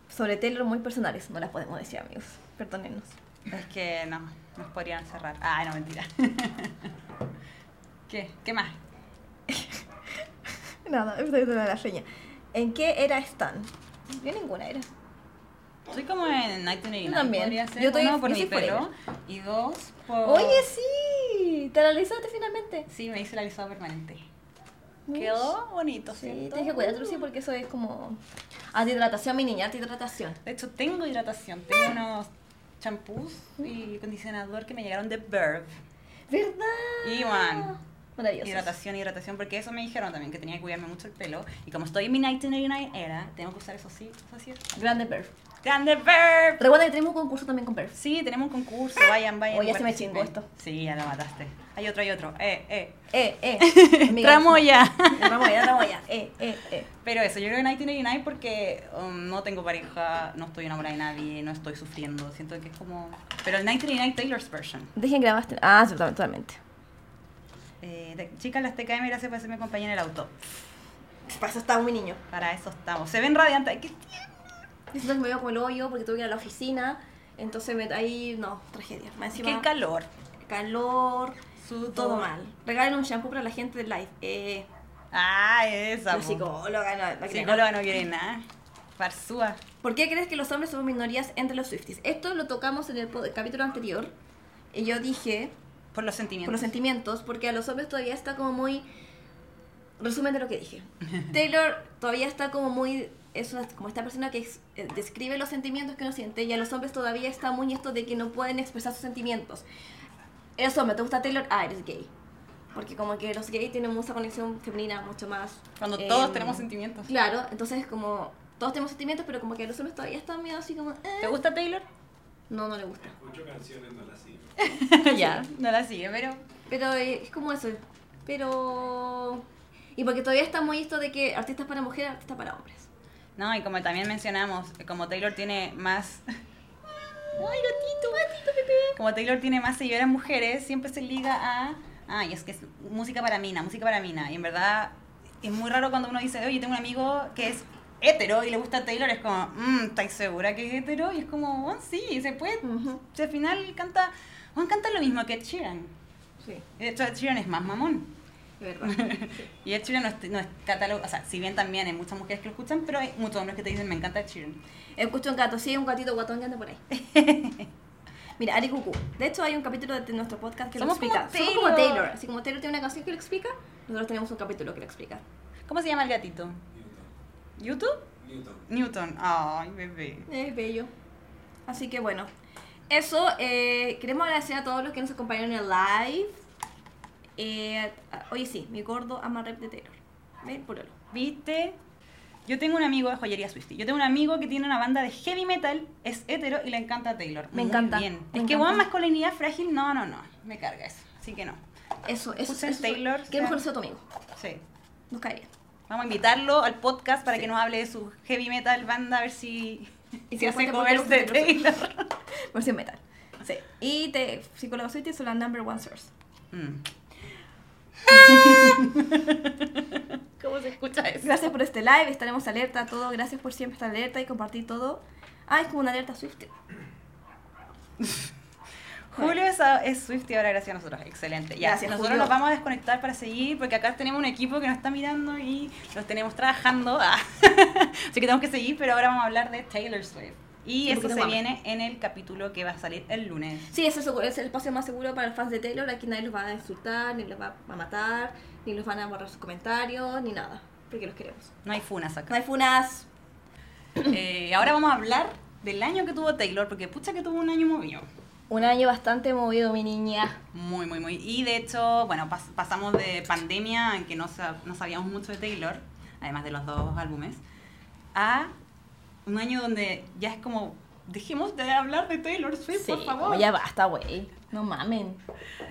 sobre Taylor muy personales, no las podemos decir, amigos. Perdónennos. Es que no, nos podrían cerrar. Ah, no, mentira. ¿Qué? ¿Qué más? Nada, estoy de la reña. ¿En qué era están? Yo ninguna era. Estoy como en 1989. Yo también. Ser. Yo estoy- Uno, por yo mi soy pelo. Y dos, por... Oye, sí, te analizaste finalmente. Sí, me hice la alisado permanente. Quedó bonito, Sí, ¿cierto? tienes que cuidarte, Lucy, porque eso es como... Antihidratación, mi niña, antihidratación. De hecho, tengo hidratación. Tengo unos champús y acondicionador que me llegaron de Verve. ¿Verdad? Y, man, Maravilloso. Hidratación, hidratación, porque eso me dijeron también, que tenía que cuidarme mucho el pelo. Y como estoy en mi 1989 era, tengo que usar eso sí, eso sí. Grande Perf. ¡Grande Verve! Recuerda que tenemos un concurso también con Perf. Sí, tenemos un concurso, vayan, vayan. Oye, ya se me chingó esto. Sí, ya la mataste. Hay otro, hay otro. Eh, eh. Eh, eh. Tramoya. Tramoya, tramoya. Eh, eh, eh. Pero eso, yo creo que 1989 porque um, no tengo pareja, no estoy enamorada de nadie, no estoy sufriendo. Siento que es como... Pero el 1989 Taylor's version. Dejen grabaste. Ah, totalmente. Eh, de- chicas, las TKM, gracias por hacerme compañía en el auto. Para eso estaba mi niño. Para eso estamos. Se ven radiantes. Qué que me veo como el hoyo porque tuve que ir a la oficina. Entonces me, ahí, no, tragedia. Encima, Qué calor. calor, Sudor. todo mal. Regalen un shampoo para la gente del live. Eh, Ah, esa. la psicóloga, no, Psicóloga no quiere nada. Farsúa. ¿Por qué crees que los hombres somos minorías entre los Swifties? Esto lo tocamos en el, capítulo anterior. Y yo dije, Por los sentimientos. por los sentimientos, porque a los hombres todavía está como muy... Resumen de lo que dije. Taylor todavía está como muy... Es una- como esta persona que ex- eh, describe los sentimientos que uno siente y a los hombres todavía está muy esto de que no pueden expresar sus sentimientos. Eres hombre, ¿te gusta Taylor? Ah, eres gay. Porque como que los gays tienen mucha conexión femenina mucho más... Cuando eh, todos tenemos sentimientos. Claro, entonces como... Todos tenemos sentimientos, pero como que a los hombres todavía están medio así como... eh. ¿Te gusta Taylor? No, no le gusta. Escucho canciones, no las sigo. ya. No la sigue, pero... Pero es como eso. Pero. Y porque todavía está muy esto de que artistas para mujeres, artistas para hombres. No, y como también mencionamos, como Taylor tiene más... ¡Ay, gatito, gatito, Pepe! Como Taylor tiene más seguidoras mujeres, siempre se liga a... Ay, es que es música para mina, música para mina. Y en verdad es muy raro cuando uno dice, oye, tengo un amigo que es hetero y le gusta Taylor, es como, mmm, ¿estáis segura que es hetero? Y es como, bueno, sí, se puede. Ujú. Si al final canta, bueno, canta lo mismo que Ed Sheeran. Sí, De hecho, Ed Sheeran es más mamón. verdad. Y Ed Sheeran no es, no es catálogo, o sea, si bien también hay muchas mujeres que lo escuchan, pero hay muchos hombres que te dicen, me encanta Ed Sheeran. Escucho un gato, sí, un gatito guatón que anda por ahí. Mira, Ari Cucú. De hecho, hay un capítulo de nuestro podcast que Somos lo explica. como Somos como. Taylor. Así como Taylor tiene una canción que lo explica, nosotros tenemos un capítulo que lo explica. ¿Cómo se llama el gatito? Newton. ¿YouTube? Newton. Newton. Ay, bebé. Es bello. Así que bueno. Eso, eh, queremos agradecer a todos los que nos acompañaron en el live. Eh, oye, sí, mi gordo ama rap de Taylor. ¿Ven? Púralo. ¿Viste? Yo tengo un amigo de joyería Swifty. Yo tengo un amigo que tiene una banda de heavy metal, es hetero y le encanta Taylor. Me Muy encanta, Bien. me es que encanta. bueno, masculinidad frágil, no, no, no. Me carga eso. Así que no. Eso, eso, eso. Taylor, Queremos conocer a tu amigo. Sí. Nos cae bien. Vamos a invitarlo al podcast para Sí. que nos hable de su heavy metal banda, a ver si, Y si hace covers de Taylor. Versión metal. Sí. Y te, psicóloga Sweetie son la number one source. Mm. ¿Cómo se escucha eso? Gracias por este live, estaremos alerta a todo. Gracias por siempre estar alerta y compartir todo. Ah, es como una alerta Swift. Julio es, es Swift y ahora gracias a nosotros. Excelente. Ya, Gracias, nosotros Julio. nos vamos a desconectar para seguir porque acá tenemos un equipo que nos está mirando y los tenemos trabajando. Ah. Así que tenemos que seguir, pero ahora vamos a hablar de Taylor Swift. Y eso se no viene en el capítulo que va a salir el lunes. Sí, ese es, el espacio más seguro para los fans de Taylor. Aquí nadie los va a insultar, ni los va a matar, ni los van a borrar sus comentarios, ni nada. Porque los queremos. No hay funas No acá. hay funas. Eh, ahora vamos a hablar del año que tuvo Taylor, porque pucha que tuvo un año movido. Un año bastante movido, mi niña. Muy, muy, muy. Y de hecho, bueno, pas- pasamos de pandemia, en que no, sa- no sabíamos mucho de Taylor, además de los dos álbumes, a un año donde ya es como, dejemos de hablar de Taylor Swift, Sí, por favor. como ya basta, güey. No mamen.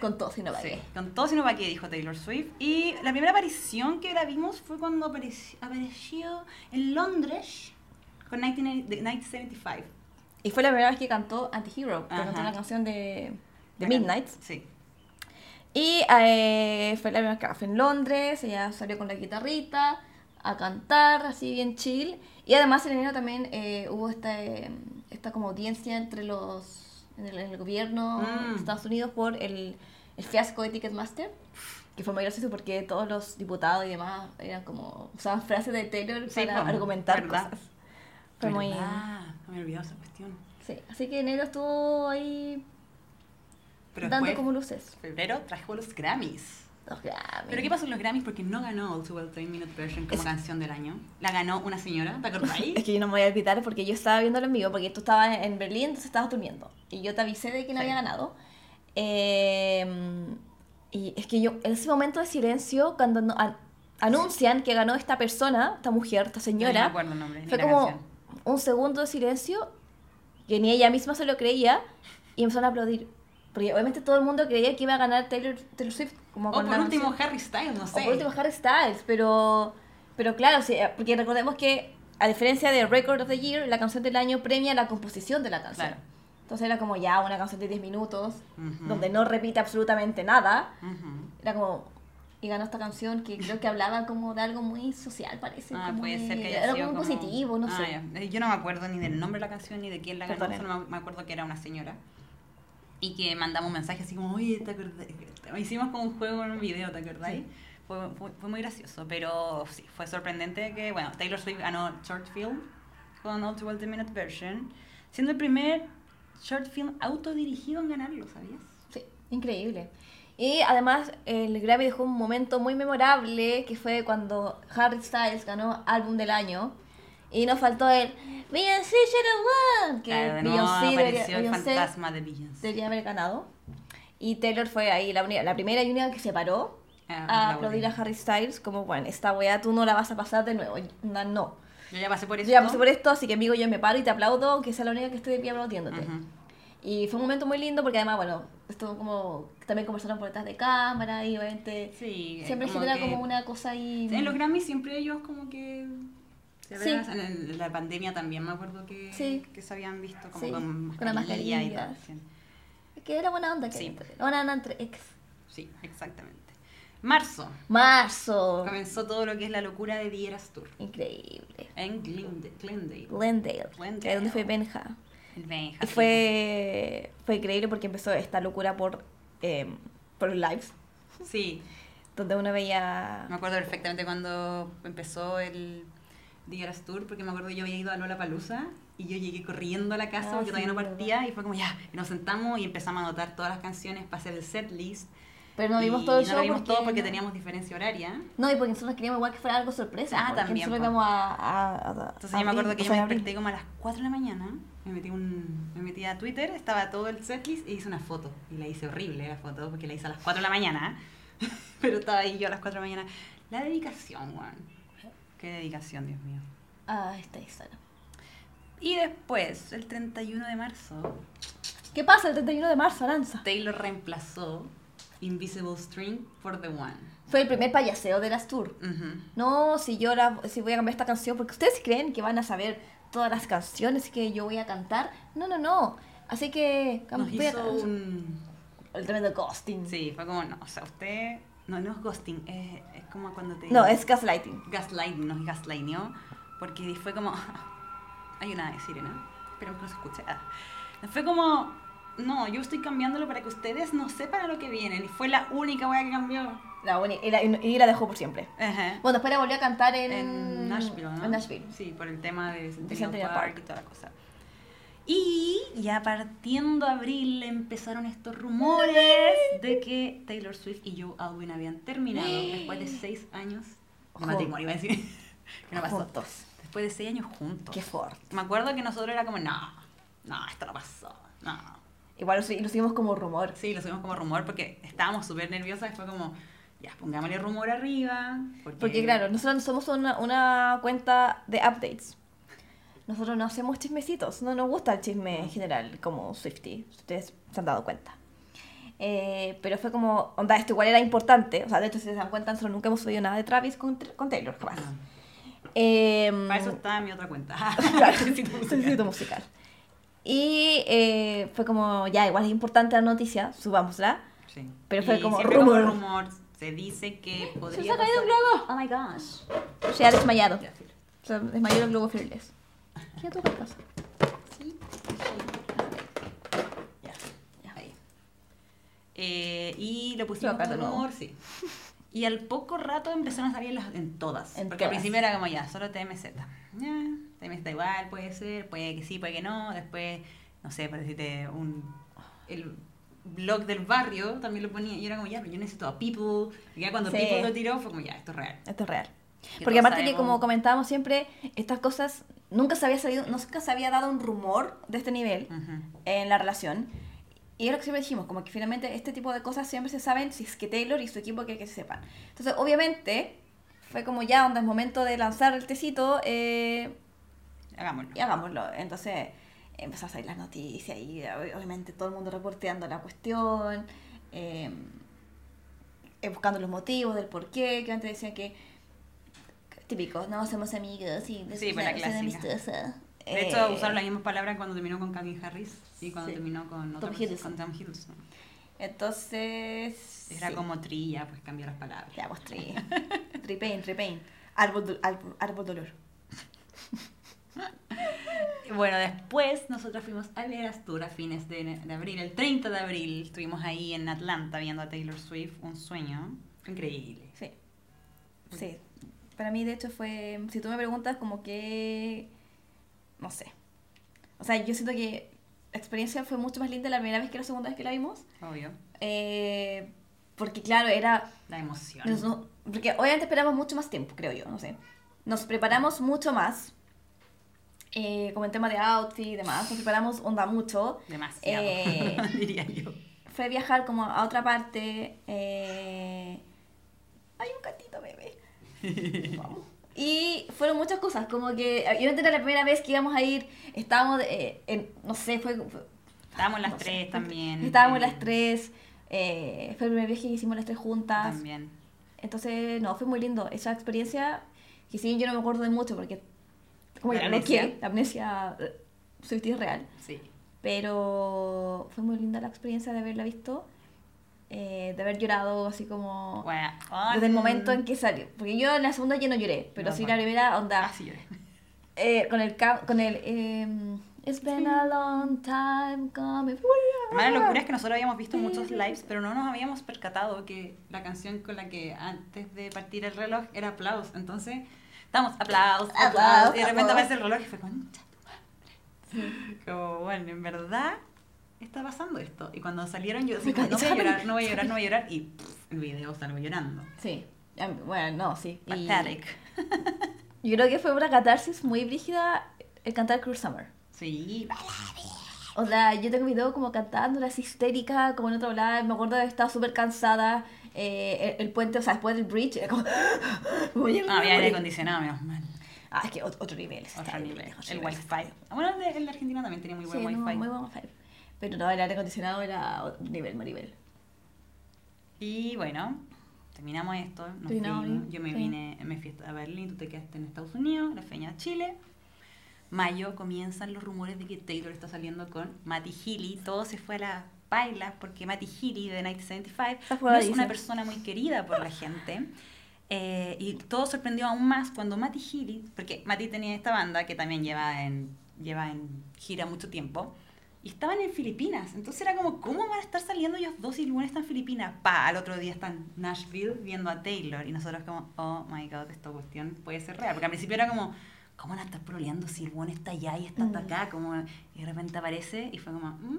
Con todo, si no va Sí, con todo sino para qué, dijo Taylor Swift. Y la primera aparición que la vimos fue cuando apareció, apareció en Londres con 19 de 1975. Y fue la primera vez que cantó Antihero, que cantó la canción de, de Midnight. Sí. Y eh, fue la primera vez que fue en Londres, ella salió con la guitarrita a cantar, así bien chill. Y además en enero también eh, hubo esta, esta como audiencia entre los, en el, en el gobierno Mm. de Estados Unidos por el, el fiasco de Ticketmaster. Que fue muy gracioso porque todos los diputados y demás eran como, usaban frases de Taylor Sí, para po, argumentar ¿verdad? cosas. Fue muy... Me he olvidado esa cuestión. Sí, así que enero estuvo ahí Pero dando como luces. febrero trajo los Grammys. Los Grammy. ¿Pero qué pasó en los Grammys? Porque no ganó All Too Well 3 Minute Version como Es- canción del año. La ganó una señora, ¿te acordáis? Es que yo no me voy a olvidar porque yo estaba viéndolo en vivo, porque tú estabas en Berlín, entonces estabas durmiendo. Y yo te avisé de quién Sí. había ganado. Eh, y es que yo, en ese momento de silencio, cuando no- an- anuncian que ganó esta persona, esta mujer, esta No me señora, acuerdo el nombre, fue como canción. Un segundo de silencio, que ni ella misma se lo creía, y empezaron a aplaudir. Porque obviamente todo el mundo creía que iba a ganar Taylor, Taylor Swift. Como O por último canción. Harry Styles, no O sé. por último Harry Styles, pero, pero claro, sí, porque recordemos que a diferencia de Record of the Year, la canción del año premia la composición de la canción. Claro. Entonces era como ya una canción de 10 minutos, Ujú. donde no repite absolutamente nada. Ujú. Era como... Y ganó esta canción que creo que hablaba como de algo muy social, parece. Ah, como puede de- ser que haya Era sido como como- positivo, no Ah, sé. ya. Eh, Yo no me acuerdo ni del nombre de la canción ni de quién la ganó, solo me- me acuerdo que era una señora. Y que mandamos un mensaje así como, oye, ¿te acordás? Hicimos como un juego en un video, ¿te acordáis? Sí. Fue, fue, fue muy gracioso, pero sí, fue sorprendente que, bueno, Taylor Swift ganó Short Film con All Too Well The Minute Version, siendo el primer short film autodirigido en ganarlo, ¿sabías? Sí, increíble. Y además el Grammy dejó un momento muy memorable que fue cuando Harry Styles ganó álbum del año y nos faltó el Beyoncé should won que Claro, Beyoncé debería, apareció el Beyoncé fantasma de Beyoncé. debería haber ganado y Taylor fue ahí la, única- la primera y única que se paró Ah, a la aplaudir a. Harry Styles como bueno esta weá tú no la vas a pasar de nuevo no, no. Yo ya pasé por eso. yo ya pasé por esto así que amigo yo me paro y te aplaudo aunque sea la única que de pie aplaudiéndote Ujú. Y fue un momento muy lindo porque además, bueno, estuvo como. También conversaron por detrás de cámara y obviamente. Sí, Siempre como genera que- como una cosa ahí. En los Grammys siempre ellos como que... se Sí. En, el- en la pandemia también me acuerdo que, Sí. que se habían visto como Sí, con con la mascarilla y tal. Que era buena onda, que Sí. era buena onda entre ex. Sí, exactamente. Marzo. Marzo. Comenzó todo lo que es la locura de The Eras Tour. Increíble. En Glendale. Glendale. Glendale. Que es donde fue Benja. El Benja, Y fue, fue increíble porque empezó esta locura por, eh, por los lives. Sí, Donde uno veía. me acuerdo perfectamente cuando empezó el The Eras Tour, porque me acuerdo que yo había ido a Lola Palusa y yo llegué corriendo a la casa Ah, porque todavía sí, no verdad. partía y fue como ya, y nos sentamos y empezamos a anotar todas las canciones para hacer el set list. Pero no vimos todo el no show lo vimos todo porque no- teníamos diferencia horaria. No, y porque nosotros queríamos igual que fuera algo sorpresa. Ah, porque también, Nosotros íbamos a. a- a- Entonces yo me abril, acuerdo que yo sea, me desperté como a las 4 de la mañana, me metí, un, me metí a Twitter, estaba todo el setlist y hice una foto. Y la hice horrible la foto porque la hice a las 4 de la mañana. Pero estaba ahí yo a las 4 de la mañana. La dedicación, Juan. Qué dedicación, Dios mío. Ah, está Instagram. Y después, el 31 de marzo, ¿Qué pasa el 31 de marzo, Aranza? Taylor reemplazó Invisible String for the One. Fue el primer payaseo de las tour. Ujú. No, si yo la, si voy a cambiar esta canción, porque ustedes creen que van a saber todas las canciones que yo voy a cantar. No, no, no. Así que Nos hizo un... el tremendo ghosting. Sí, fue como, no, o sea, usted... No, no es ghosting, es, es como cuando te... No, es gaslighting. gaslighting, nos gaslightó, porque fue como, hay una sirena, espero que no se escuche, Ah. fue como, no, yo estoy cambiándolo para que ustedes no sepan a lo que vienen, y fue la única wea que cambió. La uni- y, la, y la dejó por siempre. Ajá. Bueno, después la volvió a cantar en, En Nashville, ¿no? En Nashville. Sí, por el tema de Centennial, Park, Park. y toda la cosa. Y ya partiendo abril empezaron estos rumores de que Taylor Swift y Joe Alwyn habían terminado después de seis años de matrimonio, iba a decir. que no pasó. Juntos. Después de seis años juntos. Qué fuerte. Me acuerdo que nosotros era como, no, no, esto no pasó, no. Igual lo, lo seguimos como rumor. Sí, lo subimos como rumor porque estábamos súper nerviosas y fue como, ya, pongámosle rumor arriba. Porque, Porque claro, nosotros somos una, una cuenta de updates. nosotros no hacemos chismecitos, no nos gusta el chisme en general, como Swifty, ustedes se han dado cuenta. Eh, pero fue como, onda, esto igual era importante, o sea, de hecho, si se dan cuenta, nosotros nunca hemos subido nada de Travis con, con Taylor, jamás. Em, Para eso está mi otra cuenta. Necesito musical. Y eh, fue como, ya, igual es importante la noticia, subámosla. Sí. Pero fue Y como rumor. rumor. Se dice que ¿Se podría os ha caído un globo? Oh my gosh. Se ha desmayado. Ya, filo. Se desmayó el globo Fearless. ¿Qué tu casa? Sí. Ya, ya. Ahí. Eh, y lo pusimos nuevo. rumor, sí. Y al poco rato empezaron a salir en, las- en todas. En porque al todas. principio era como ya, solo TMZ. Ya, TMZ igual puede ser, puede que sí, puede que no. Después, no sé, por decirte, un, el blog del barrio también lo ponía. Y era como ya, pero yo necesito a People. Y ya cuando Sí. People lo tiró fue como ya, esto es real. Esto es real. Que Porque aparte que sabemos- como comentábamos siempre, estas cosas nunca se había salido, nunca se había dado un rumor de este nivel Ujú. en la relación. Y es lo que siempre dijimos, como que finalmente este tipo de cosas siempre se saben si es que Taylor y su equipo quieren que se sepan. Entonces, obviamente, fue como ya, onda, es momento de lanzar el tecito eh, Hagámoslo. y hagámoslo. Entonces, empezó a salir las noticias y ob- obviamente todo el mundo reporteando la cuestión, eh, eh, buscando los motivos del por qué, que antes decían que típico, no somos amigos y Sí, la clásica. De hecho, Eh, usaron las mismas palabras cuando terminó con Calvin Harris y cuando Sí. terminó con, otra Tom Hiddleston. con Tom Hiddleston. Entonces... Era sí. como trilla, pues cambió las palabras. Ya, pues tri. Tripain, tripain. Árbol, árbol, árbol dolor. Bueno, después nosotros fuimos a Eras Tour a fines de, de abril, el 30 de abril. Estuvimos ahí en Atlanta viendo a Taylor Swift, un sueño. Increíble. Sí. Sí. Para mí, de hecho, fue. Si tú me preguntas, como que. No sé. O sea, yo siento que la experiencia fue mucho más linda la primera vez que la segunda vez que la vimos. Obvio. Eh, porque, claro, era. La emoción. nos- no- porque obviamente esperamos mucho más tiempo, creo yo, no sé. Nos preparamos mucho más. Eh, como en tema de outfit y demás. Nos preparamos onda mucho. Demasiado, Eh, diría yo. fue viajar como a otra parte. eh, Hay un gatito bebé. Vamos. Y fueron muchas cosas, como que yo era la primera vez que íbamos a ir, estábamos, eh, en, no sé, fue... fue- Estábamos las no sé, tres también. Estábamos eh, las tres, eh, fue el primer viaje que hicimos las tres juntas. También. Entonces, no, fue muy lindo. Esa experiencia, que si bien yo no me acuerdo de mucho, porque como La ya amnesia. que, la amnesia eh, es real. Sí. Pero fue muy linda la experiencia de haberla visto, eh, de haber llorado así como... Bueno, Desde el momento en que salió. Porque yo en la segunda ya no lloré, pero No, sí bueno. la primera onda. Ah, sí, lloré. eh, con el con el em, It's been a long time coming. Además, la locura es que nosotros habíamos visto muchos lives, pero no nos habíamos percatado que la canción con la que antes de partir el reloj era aplausos. Entonces, estamos aplausos, aplausos, y de repente aparece el reloj y fue concha tu madre. Como, bueno, en verdad está pasando esto. Y cuando salieron yo God, no voy a llorar, no voy a llorar, no voy a llorar. Y pff, el video salgo llorando. Sí. Em, Bueno, no, sí. Y Pathetic. yo creo que fue una catarsis muy brígida el cantar Cruel Summer. Sí. O sea, yo tengo video como cantando, así histérica, como en otro lado. Me acuerdo de estado súper cansada. eh, el, el puente, o sea, después del bridge, era como. voy a No, había aire acondicionado, menos mal. Ah, es que otro, otro nivel. Otro está nivel. lejos, El lejos. wifi. Ah, Bueno, el de, el de Argentina también tenía muy buen Sí, no, wifi. muy buen wifi. Pero no, el aire acondicionado era otro nivel, Maribel. Y bueno, terminamos esto. Nos Terminamos fuimos. bien, Yo me sí. vine, me fui a Berlín, tú te quedaste en Estados Unidos, la feña a Chile. Mayo comienzan los rumores de que Taylor está saliendo con Matty Healy. Todo se fue a las bailas porque Matty Healy de 1975 Está no es una persona muy querida por la gente. Eh, y todo sorprendió aún más cuando Matty Healy, porque Matty tenía esta banda que también lleva en, lleva en gira mucho tiempo, y estaban en Filipinas. Entonces era como, ¿cómo van a estar saliendo ellos dos y luego están en Filipinas? Pa, al otro día están en Nashville viendo a Taylor. Y nosotros como, oh my god, esta cuestión puede ser real. Porque al principio era como, ¿cómo van a estar proleando si el buen está allá y está Mm. acá? Como, y de repente aparece y fue como, mm,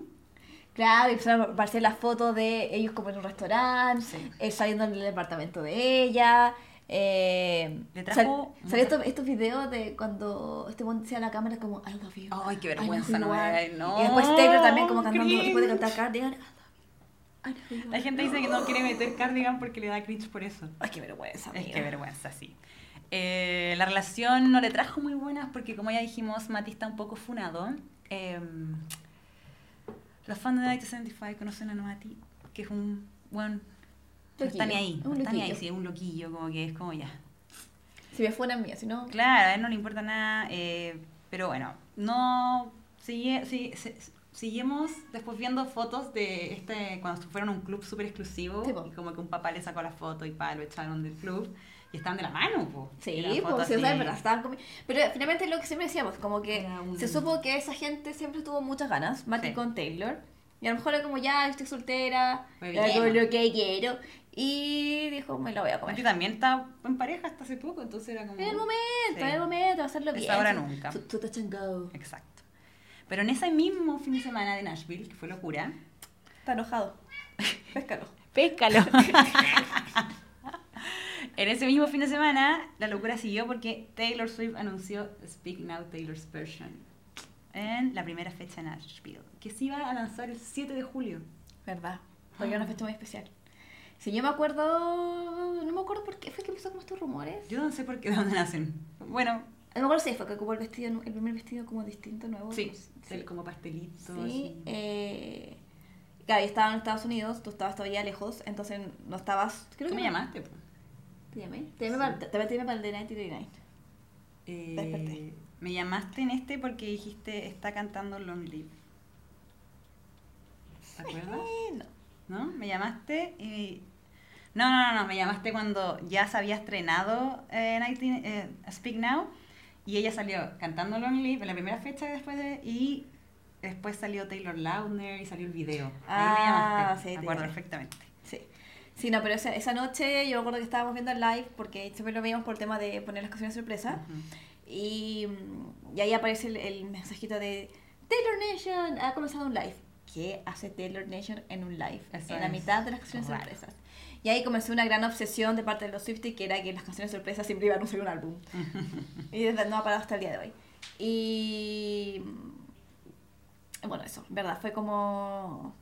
Claro, y empezaron a aparecer las fotos de ellos como en un restaurante, Sí. eh, saliendo en el departamento de ella. Eh, Le trajo sal- salió estos, estos videos de cuando este buen decía a la cámara como I love you. Ay, qué I love vergüenza, you, no me igual". hagáis, no, Y después Taylor también como cantando, cringe. después de cantar Cardigan. I love you, La gente dice que no quiere meter cardigan porque le da cringe por eso. Ay, qué vergüenza, Es amiga. que vergüenza, sí. Eh, la relación no le trajo muy buenas porque, como ya dijimos, Mati está un poco funado. Eh, los fans de 1975 conocen a Mati, que es un buen... No está ni ahí, un no está ni ahí, sí, es un loquillo, como que es como ya. Si me fuera mía, si no. Claro, a él no le importa nada, eh, pero bueno, no sigue, si- si- seguimos después viendo fotos de este cuando fueron a un club súper exclusivo Sí, y como que un papá le sacó la foto y pa, lo echaron del club y estaban de la mano, po. Sí, pues, sí, o sea, verdad, estaban comi- Pero finalmente lo que siempre decíamos, como que un- se supo que esa gente siempre tuvo muchas ganas, Mati Sí. con Taylor. Y a lo mejor era como, ya, estoy soltera, hago lo que quiero. Y dijo, me lo voy a comer. también estaba en pareja hasta hace poco, entonces era como... En el momento, Sí. en el momento, hacerlo Es bien. ahora nunca. Su, su touch and go. Exacto. Pero en ese mismo fin de semana de Nashville, que fue locura, Está enojado. Péscalo. Péscalo. en ese mismo fin de semana, la locura siguió porque Taylor Swift anunció Speak Now Taylor's Version en la primera fecha en Nashville, que se iba a lanzar el 7 de julio. ¿Verdad? Porque era una fecha muy especial. Si yo me acuerdo, no me acuerdo por qué fue que empezó como estos rumores. Yo no sé por qué de dónde nacen. Bueno, No me acuerdo si fue que ocupó el vestido, el primer vestido como distinto, nuevo. sí, Sí. como pastelito. Sí, eh, claro, yo estaba en Estados Unidos, tú estabas todavía lejos, entonces no estabas... Creo ¿Tú que me no- llamaste? po? ¿Te llamé? Te llamé, para, te, te llamé para el de 1939. Eh, Desperté. me llamaste en este porque dijiste está cantando Long Live. ¿Te acuerdas? No. ¿No? Me llamaste y... No, no, no, no, me llamaste cuando ya se había estrenado eh, 19, eh, Speak Now y ella salió cantando Long Live en la primera fecha después de... y después salió Taylor Lautner y salió el video. Ahí me Ah, llamaste, sí, me te acuerdo perfectamente. Sí. No, pero esa, esa noche yo me acuerdo que estábamos viendo el live porque siempre lo veíamos por el tema de poner las canciones sorpresa. Ujú. Y, mm, y ahí aparece el, el mensajito de Taylor Nation ha comenzado un live. ¿Qué hace Taylor Nation en un live? Eso en la es mitad de las canciones raro. sorpresas. Y ahí comenzó una gran obsesión de parte de los Swifties que era que las canciones sorpresas siempre iban a anunciar un álbum. y desde no ha parado hasta el día de hoy. Y bueno, eso, verdad, fue como.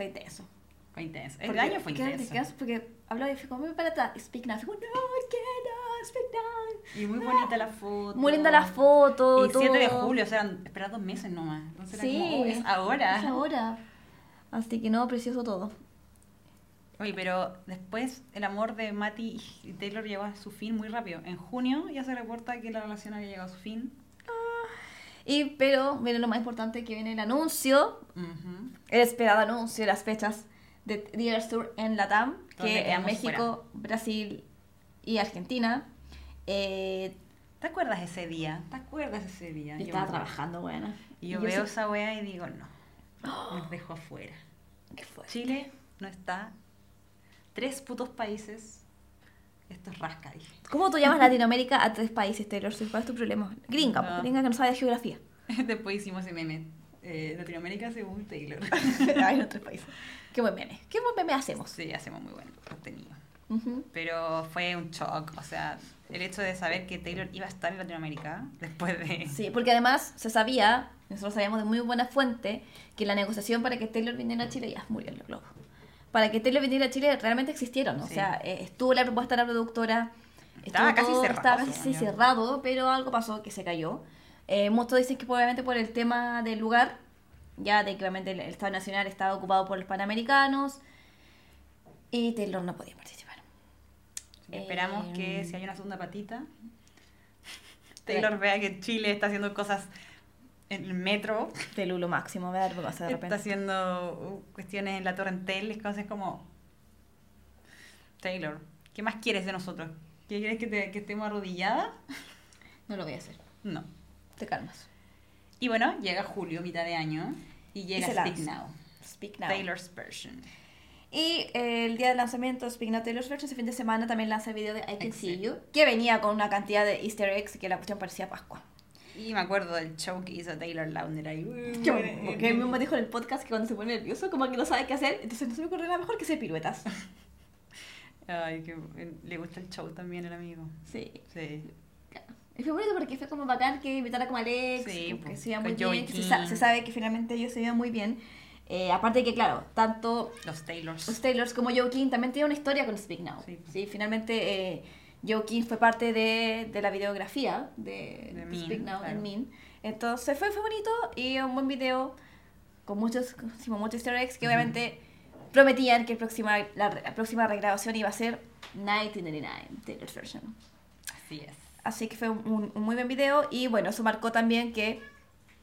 Fue intenso. Fue intenso. El Porque- año fue ¿qué- intenso. qué- Porque hablaba y fue como, "Ven para atrás, speak now. Fue como, no, cannot, speak now. Y muy bonita la foto. Muy linda la foto. Y 7 de todo. julio, o sea, esperar dos meses nomás. Entonces era Sí. como, oh, es ahora. Es ahora. Así que no, precioso todo. Oye, pero después el amor de Matty y Taylor llegó a su fin muy rápido. En junio ya se reporta que la relación había llegado a su fin. Y, pero, viene lo más importante que viene el anuncio, Ujú. el esperado anuncio de las fechas de Dear Tour en Latam, que en México, Brasil y Argentina. Eh, ¿Te acuerdas ese día? ¿Te acuerdas ese día? yo Yo estaba trabajando, buena. Y yo, veo esa wea y digo, no, nos dejo afuera. ¿Qué fue? Chile no está. Tres putos países. Esto es rasca, dije. ¿Cómo tú llamas Latinoamérica a tres países, Taylor Swift? ¿Cuál es tu problema? Gringa, No. gringa que no sabe de geografía. Después hicimos ese meme. eh, Latinoamérica según Taylor. Ay, no, tres países. Qué buen meme. Qué buen meme hacemos. Sí, hacemos muy buen contenido. Ujú. Pero fue un shock. O sea, el hecho de saber que Taylor iba a estar en Latinoamérica después de. Sí, porque además se sabía, nosotros sabíamos de muy buena fuente, que la negociación para que Taylor viniera a Chile ya murió en los globos. Para que Taylor viniera a Chile realmente existieron, o Sí. sea, eh, estuvo la propuesta de la productora, Estaba casi todo- cerrado, estaba casi cerrado, pero algo pasó que se cayó. Eh, muchos dicen que probablemente por el tema del lugar, ya de que obviamente el, el Estado Nacional estaba ocupado por los panamericanos, y Taylor no podía participar. Que esperamos Eh, que si hay una segunda patita, Taylor vea que Chile está haciendo cosas en el metro, De Lulo máximo, da vergüenza de está repente. haciendo uh, cuestiones en la Torrentel, entonces como Taylor, ¿qué más quieres de nosotros? ¿Qué quieres que, te- que estemos arrodilladas? No lo voy a hacer, No. te calmas. Y bueno, llega julio, mitad de año, y llega se Speak. Now, Speak now. Taylor's version. Y eh, el día del lanzamiento de Speak Now Taylor's Version, ese fin de semana también lanza el video de I Can See Exacto. You, que venía con una cantidad de easter eggs que la cuestión parecía Pascua. Y me acuerdo del show que hizo Taylor Lautner ahí. Yo, porque él mismo dijo en el podcast que cuando se pone nervioso, como que no sabe qué hacer, entonces no se me ocurre nada mejor que hacer piruetas. Ay, que le gusta el show también el amigo. Sí. Sí. Y fue bonito porque fue como bacán que invitara como Alex, Sí, que pues, se con muy bien, que se, se sabe que finalmente ellos se veían muy bien. Eh, aparte de que, claro, tanto Los Taylors. los Taylors como Joe King también tienen una historia con Speak Now. Sí. Sí, finalmente eh, Joe King fue parte de, de la videografía de, De Speak Now claro. en Mean. Entonces fue, fue bonito y un buen video con muchos, con muchos easter eggs que obviamente prometían que el próxima, la, la próxima regrabación iba a ser 1999, Taylor's version. Así es. Así que fue un, muy buen video y bueno, eso marcó también que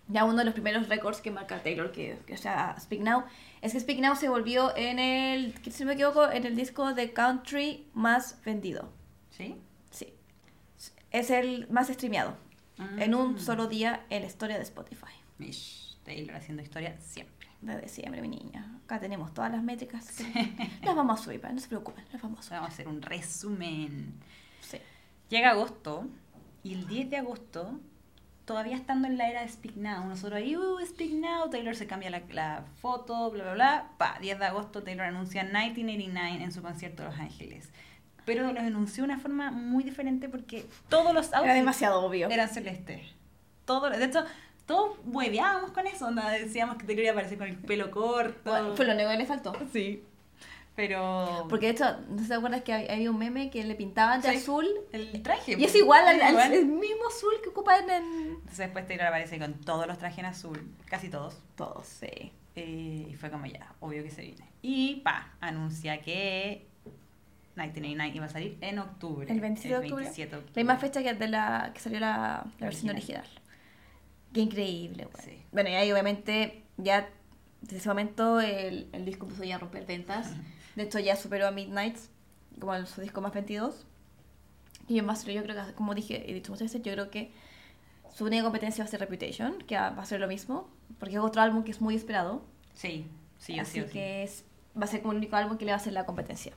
ya uno de los primeros récords que marca Taylor, que, que sea Speak Now, es que Speak Now se volvió en el, si no me equivoco, en el disco de country más vendido. ¿Sí? Sí. Es el más streameado en un solo día en la historia de Spotify. Mish, Taylor haciendo historia siempre. Desde siempre, mi niña. Acá tenemos todas las métricas. Las vamos a subir, no se preocupen, las vamos a subir. Vamos a hacer un resumen. Sí. Llega agosto y el 10 de agosto, todavía estando en la era de Speak Now, nosotros ahí, uh, Speak Now, Taylor se cambia la, la foto, bla, bla, bla. Pa, 10 de agosto, Taylor anuncia 1989 en su concierto de Los Ángeles. Pero los anunció de una forma muy diferente porque todos los Era outfits demasiado obvio. eran celestes. Todo, de hecho, todos hueveábamos con eso, onda, decíamos que Taylor iba a aparecer con el pelo corto. Bueno, fue lo único que le faltó. Sí. Pero... Porque de hecho, ¿no te acuerdas que había un meme que le pintaban de Sí. azul? el traje. Y es pues, igual al, es al- igual. el mismo azul que ocupan en Entonces después Taylor aparece con todos los trajes en azul, casi todos. todos, sí. Eh, y fue como ya, obvio que se viene. Y pa, anuncia que 1989 iba a salir en octubre. El 27 de octubre. 27 de octubre. La misma fecha que de la que salió la, la versión Original. Qué increíble, güey. Sí. Bueno, y ahí obviamente ya desde ese momento el, el disco empezó ya a romper ventas. De hecho ya superó a Midnights como el- su disco más 22. Y más, yo creo que, como dije, he dicho muchas veces, yo creo que su única competencia va a ser Reputation, que va a ser lo mismo, porque es otro álbum que es muy esperado. Sí, sí, así sí, sí. que es- va a ser como el único álbum que le va a hacer la competencia.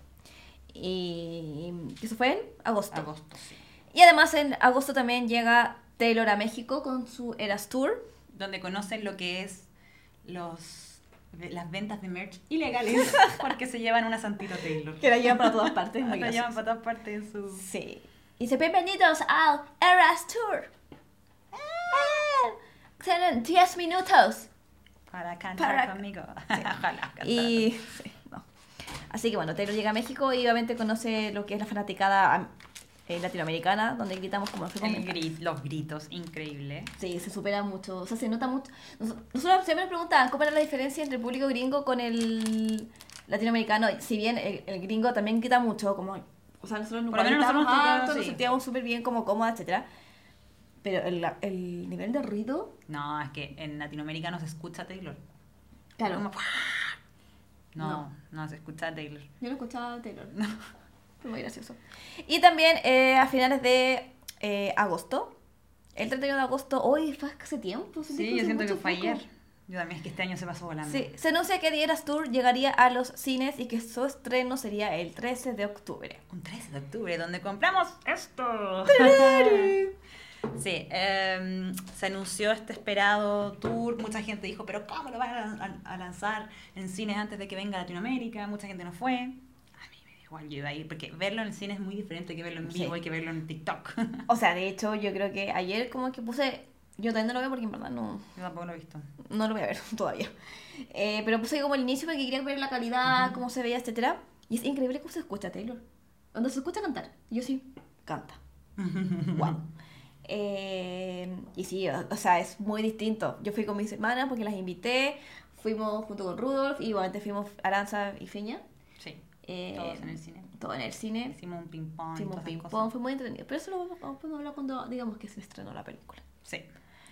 Y eso fue en agosto. Agosto, sí. Y además en agosto también llega Taylor a México con su Eras Tour. Donde conocen lo que es los las ventas de merch ilegales porque se llevan una Santito Taylor. Que la llevan para todas partes, muy La llevan para todas partes en su... Sí. Y dice, bienvenidos al Eras Tour. ¡Eh! Tienen 10 minutos. Para cantar Para- conmigo. Sí. Ojalá cantar. Y... sí. Así que bueno, Taylor llega a México y obviamente conoce lo que es la fanaticada eh, latinoamericana, donde gritamos como El grit- los gritos, increíble. Sí, se supera mucho, o sea, se nota mucho. Nos- Nosotros siempre nos preguntaban cómo era la diferencia entre el público gringo con el latinoamericano. Si bien el, el gringo también grita mucho, como, o sea, nosotros gritábamos nosotros nos alto, sentíamos súper bien, como cómoda, etcétera. Pero el, el nivel de ruido, No, es que en Latinoamérica no se escucha Taylor. claro. Como- No, No. no, se escucha Taylor. Yo lo escuchaba a Taylor. Fue muy gracioso. Y también eh, a finales de eh, agosto, el 31 de agosto, hoy fue hace tiempo. Sí, yo siento que fue ayer. Yo también, es que este año se pasó volando. Sí, se anuncia que The Eras Tour llegaría a los cines y que su estreno sería el 13 de octubre. Un 13 de octubre, donde compramos esto. Sí, em, se anunció este esperado tour. Mucha gente dijo, pero ¿cómo lo van a, a- a lanzar en cines antes de que venga a Latinoamérica? Mucha gente no fue. A mí me da igual, yo iba a ir, porque verlo en el cine es muy diferente que verlo en vivo Sí. y que verlo en TikTok. O sea, de hecho, yo creo que ayer como que puse... Yo también no lo veo porque en verdad no, Yo tampoco lo he visto. no lo voy a ver todavía. Eh, pero puse como el inicio porque quería ver la calidad, cómo se veía, etcétera Y es increíble cómo se escucha Taylor. Cuando se escucha cantar, yo sí, canta. wow. Eh, y sí, o, o sea, es muy distinto. Yo fui con mis hermanas porque las invité, fuimos junto con Rudolf y igualmente fuimos Aranza y Feña. Sí, Eh, todos en el cine. Todo en el cine. Hicimos un ping-pong. Hicimos todas ping esas pong, cosas. fue muy entretenido. Pero eso lo vamos, a hablar cuando digamos que se estrenó la película. Sí.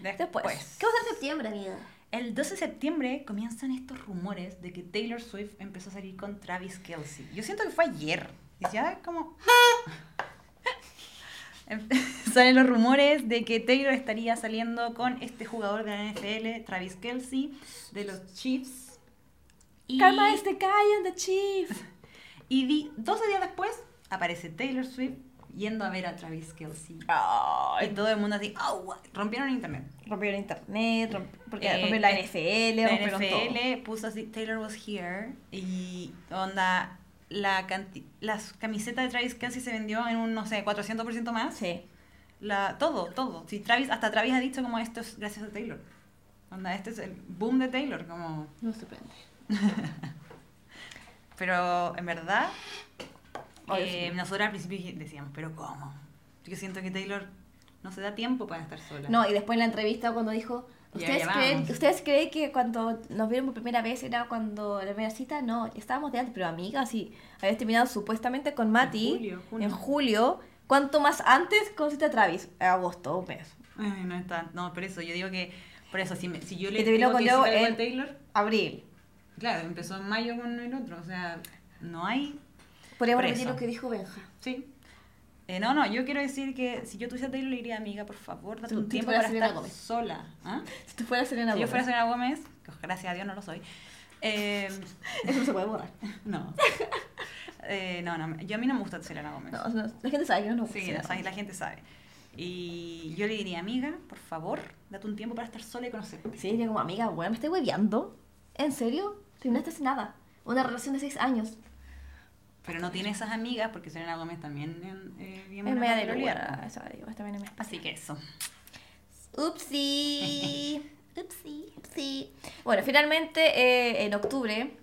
Después, Después. ¿qué va a ser septiembre, amiga? El 12 de septiembre comienzan estos rumores de que Taylor Swift empezó a salir con Travis Kelsey. Yo siento que fue ayer. Y ya como... Salen los rumores de que Taylor estaría saliendo con este jugador de la NFL, Travis Kelsey, de los Chiefs. Y, the guy and the chief. y di- 12 días después aparece Taylor Swift yendo a ver a Travis Kelsey. Y todo el mundo así, "Oh, what?". rompieron internet. rompieron internet, romp- porque Eh, rompieron la NFL, La rompieron todo. NFL puso así, Taylor was here, y onda, la canti- las camisetas de Travis Kelsey se vendió en un, no sé, 400% más. Sí. La, todo, todo. Sí, Travis, hasta Travis ha dicho como esto es gracias a Taylor. Onda, este es el boom de Taylor, como... No sorprende. Pero en verdad, eh, nosotros al principio decíamos, pero ¿cómo? Yo siento que Taylor no se da tiempo para estar sola. No, y después en la entrevista cuando dijo, ¿ustedes, ya creen, vamos. ¿ustedes creen que cuando nos vieron por primera vez era cuando la primera cita? No, estábamos de antes, pero amigas, y habías terminado supuestamente con Mati julio, junio. en julio. ¿Cuánto más antes conociste a Travis? Agosto, un mes. Ay, no está, no, por eso, yo digo que, por eso, si, me- si yo le te vino digo con Leo en- Taylor, Abril. claro, empezó en mayo con el otro, o sea, no hay, Podríamos repetir lo que dijo Benja. sí. Eh, no, no, yo quiero decir que si yo tuviese a Taylor le diría, amiga, por favor, date un tiempo para estar Gómez. sola. ¿ah? Si tú fueras Selena Si yo Gómez. fuera Selena Gómez, que gracias a Dios no lo soy, eh, Eso no se puede borrar. no. Eh, no, no, yo a mí no me gusta Selena Gómez. No, no, la gente sabe que no nos gusta Sí, la, gente sabe. Y yo le diría, amiga, por favor, date un tiempo para estar sola y conocerte. Sí, diría como amiga, bueno, me estoy hueveando. ¿En serio? Terminaste hace nada. Una relación de seis años. Pero no tiene esas amigas porque Selena Gómez también eh, bien Es media de lugar. Esa digo, también es Así que eso. Upsi. Upsi. Upsi. Bueno, finalmente eh, en octubre